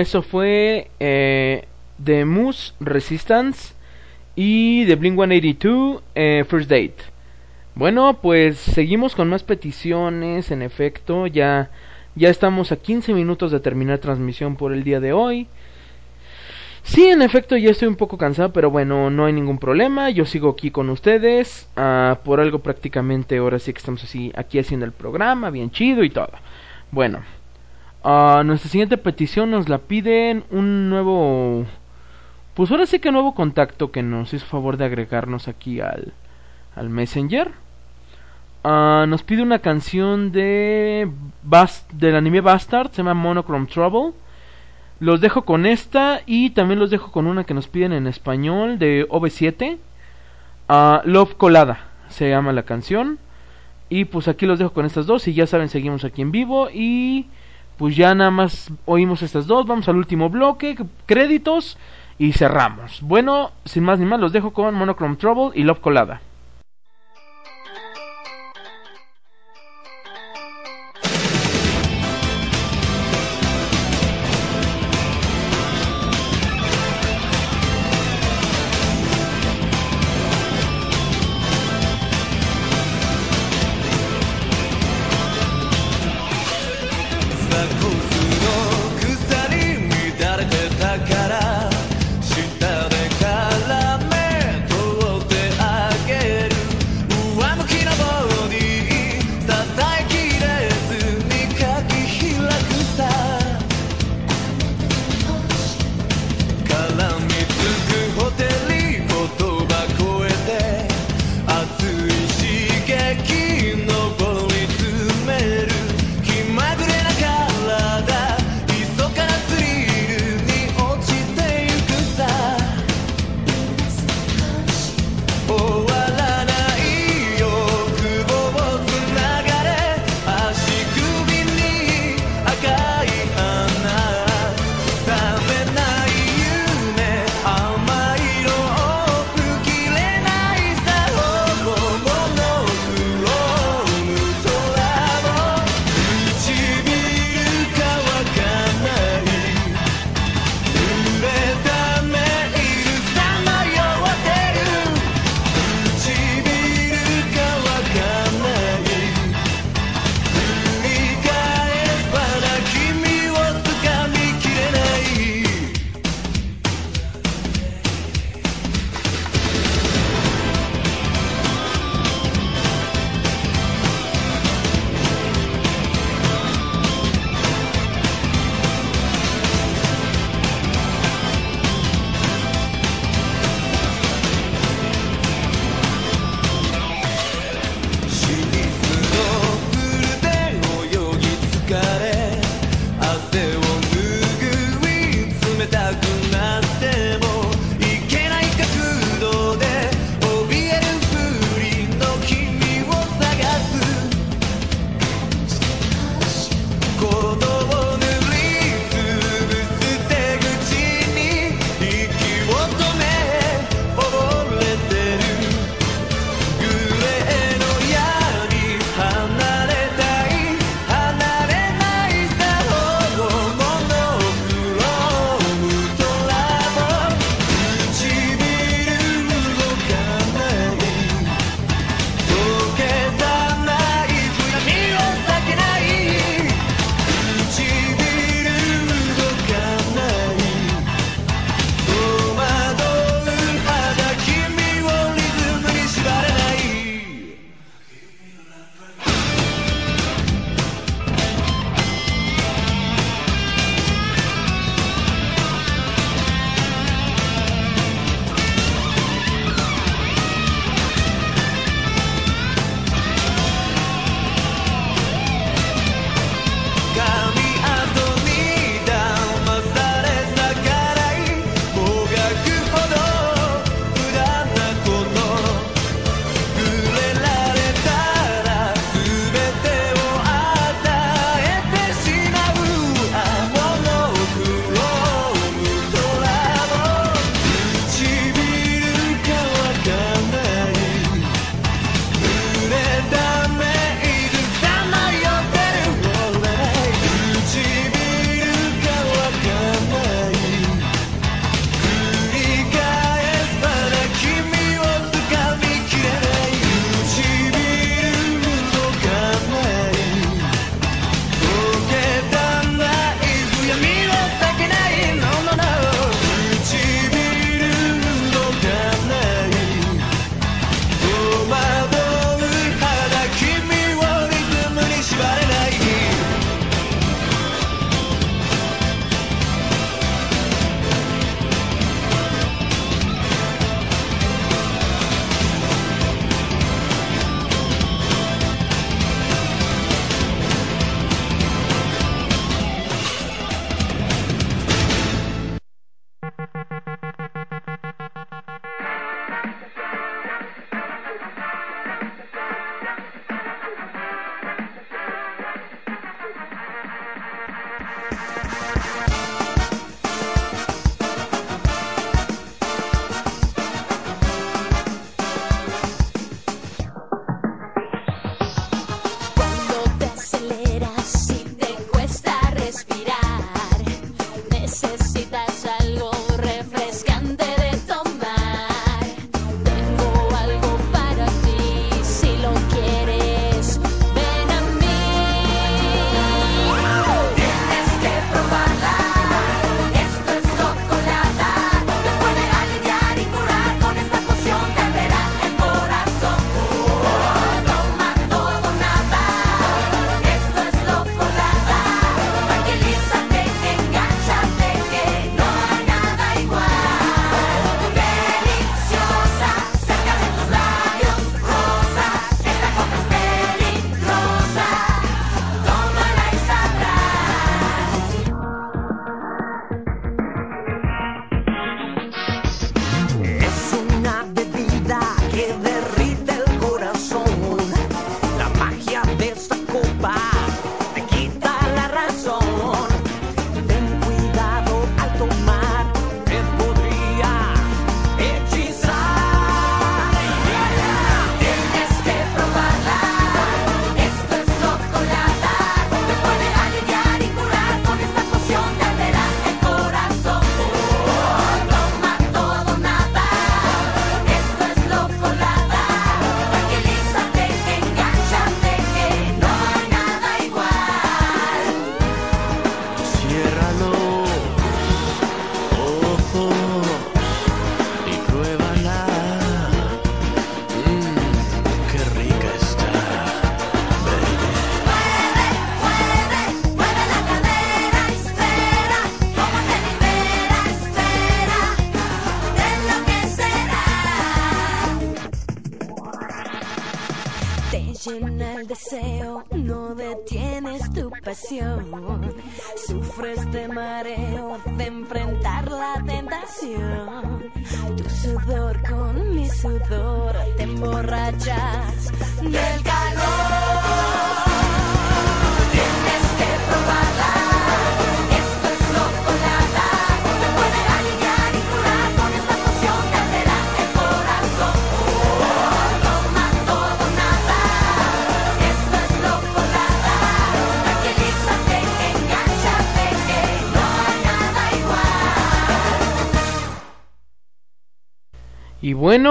Eso fue eh, The Moose Resistance y The Blink 182 eh, First Date. Bueno, pues seguimos con más peticiones. En efecto, ya, ya estamos a 15 minutos de terminar transmisión por el día de hoy. Sí, en efecto, ya estoy un poco cansado, pero bueno, no hay ningún problema. Yo sigo aquí con ustedes. ah, por algo prácticamente ahora sí que estamos así aquí haciendo el programa, bien chido y todo. Bueno, ah, nuestra siguiente petición nos la piden un nuevo... Pues ahora sí que nuevo contacto que nos hizo favor de agregarnos aquí al, al Messenger. Ah, nos pide una canción de Bas- del anime Bastard, se llama Monochrome Trouble. Los dejo con esta y también los dejo con una que nos piden en español de OV7. Ah, Love Colada se llama la canción. Y pues aquí los dejo con estas dos y ya saben, seguimos aquí en vivo y pues ya nada más oímos estas dos, vamos al último bloque, créditos y cerramos. Bueno, sin más ni más, los dejo con Monochrome Trouble y Love Colada.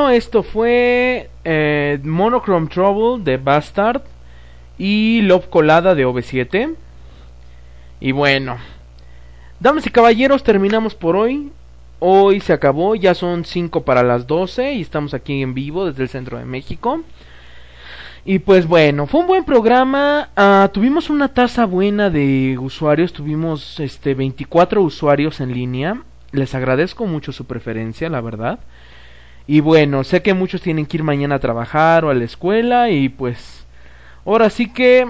Esto
fue eh, Monochrome Trouble de Bastard y Love Colada de OV7. Y bueno, damas y caballeros, terminamos por hoy. Hoy se acabó, ya son 5 para las 12 y estamos aquí en vivo desde el centro de México. Y pues bueno, fue un buen programa. ah, tuvimos una tasa buena de usuarios. Tuvimos este 24 usuarios en línea. Les agradezco mucho su preferencia, la verdad. Y bueno, sé que muchos tienen que ir mañana a trabajar o a la escuela y pues ahora sí que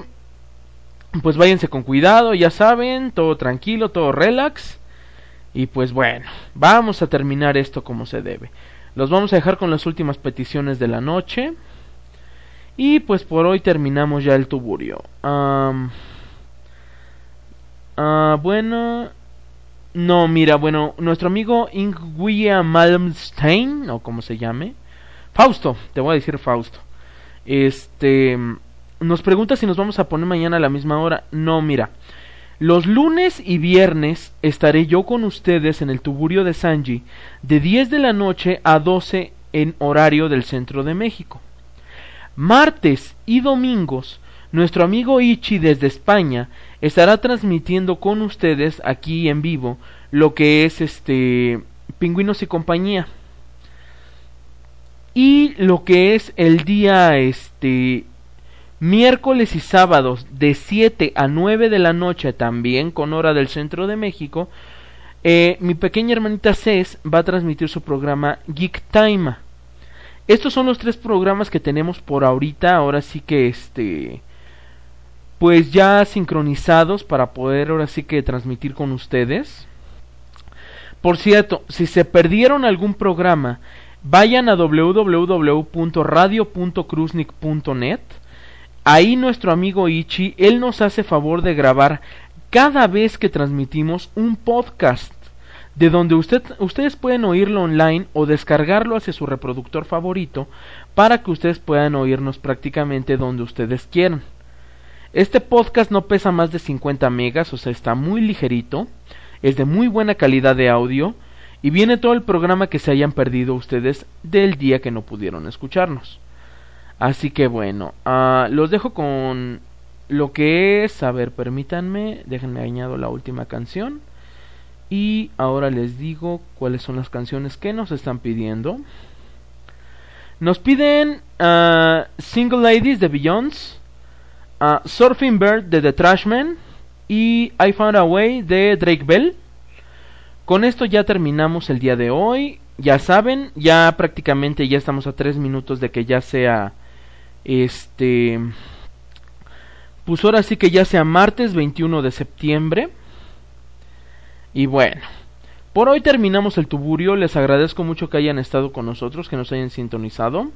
pues váyanse con cuidado, ya saben, todo tranquilo, todo relax. Y pues bueno, vamos a terminar esto como se debe. Los vamos a dejar con las últimas peticiones de la noche. Y pues por hoy terminamos ya el tuburio. Am, ah, bueno. No, mira, bueno, nuestro amigo Ingwia Malmstein, o como se llame. Fausto, te voy a decir Fausto. Este. Nos pregunta si nos vamos a poner mañana a la misma hora. No, mira. Los lunes y viernes estaré yo con ustedes en el tuburio de Sanji de 10 de la noche a 12 en horario del centro de México. Martes y domingos, nuestro amigo Ichi desde España estará transmitiendo con ustedes aquí en vivo lo que es este Pingüinos y compañía. Y lo que es el día este miércoles y sábados de 7 a 9 de la noche también con hora del centro de México, eh, mi pequeña hermanita Cés va a transmitir su programa Geek Time. Estos son los tres programas que tenemos por ahorita, ahora sí que este pues ya sincronizados para poder ahora sí que transmitir con ustedes. Por cierto, si se perdieron algún programa, vayan a www.radio.cruznik.net. Ahí nuestro amigo Ichi, él nos hace favor de grabar cada vez que transmitimos un podcast de donde usted, ustedes pueden oírlo online o descargarlo hacia su reproductor favorito para que ustedes puedan oírnos prácticamente donde ustedes quieran. Este podcast no pesa más de 50 megas, o sea, está muy ligerito, es de muy buena calidad de audio y viene todo el programa que se hayan perdido ustedes del día que no pudieron escucharnos. Así que bueno, ah, los dejo con lo que es, a ver, permítanme, déjenme añado la última canción. Y ahora les digo cuáles son las canciones que nos están pidiendo. Nos piden ah, Single Ladies de Beyoncé, ah, Surfing Bird de The Trashmen y I Found a Way de Drake Bell. Con esto ya terminamos el día de hoy. Ya saben, ya prácticamente ya estamos a tres minutos de que ya sea este pues ahora sí que ya sea martes 21 de septiembre. Y bueno, por hoy terminamos el tuburio. Les agradezco mucho que hayan estado con nosotros, que nos hayan sintonizado.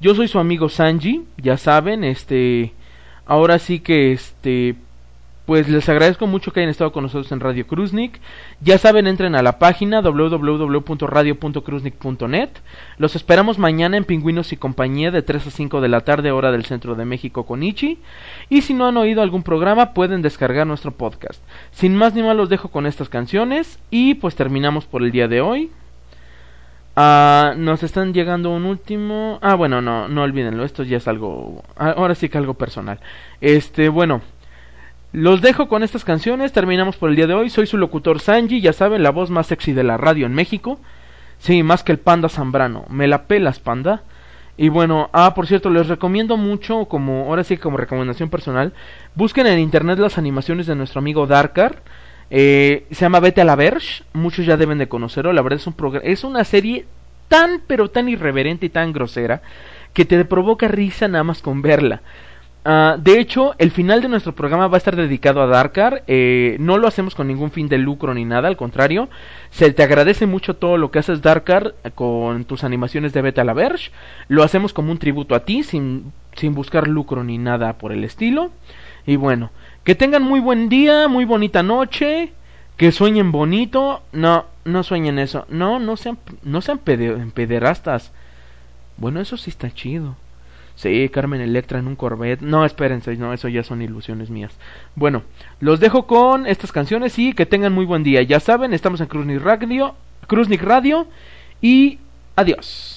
Yo soy su amigo Sanji, ya saben, este ahora sí que este pues les agradezco mucho que hayan estado con nosotros en Radio Cruznik. Ya saben, entren a la página www.radio.cruznik.net. Los esperamos mañana en Pingüinos y Compañía de 3 a 5 de la tarde, hora del centro de México con Ichi. Y si no han oído algún programa, pueden descargar nuestro podcast. Sin más ni más, los dejo con estas canciones. Y pues terminamos por el día de hoy. Ah, nos están llegando un último. Ah, bueno, no, no olvídenlo. Esto ya es algo. ah, Ahora sí que algo personal. Este, bueno. Los dejo con estas canciones, terminamos por el día de hoy. Soy su locutor Sanji, ya saben, la voz más sexy de la radio en México. Sí, más que el panda Zambrano. Me la pelas, panda. Y bueno, ah, por cierto, les recomiendo mucho, como ahora sí como recomendación personal, busquen en internet las animaciones de nuestro amigo Darkar. Eh, se llama Vete a la Verge, muchos ya deben de conocerlo, la verdad es, un es una serie tan pero tan irreverente y tan grosera
que te provoca risa nada más con verla. Ah, de hecho, el final de nuestro programa va a estar dedicado a Darkar. Eh, no lo hacemos con ningún fin de lucro ni nada, al contrario. Se te agradece mucho todo lo que haces, Darkar, con tus animaciones de Beta la Verge. Lo hacemos como un tributo a ti, sin, sin buscar lucro ni nada por el estilo. Y bueno, que tengan muy buen día, muy bonita noche, que sueñen bonito. No, no sueñen eso. No, no sean, no sean pederastas. Bueno, eso sí está chido. Sí, Carmen Electra en un Corvette. No, espérense, no, eso ya son ilusiones mías. Bueno, los dejo con estas canciones y que tengan muy buen día. Ya saben, estamos en Cruznik Radio, Radio y adiós.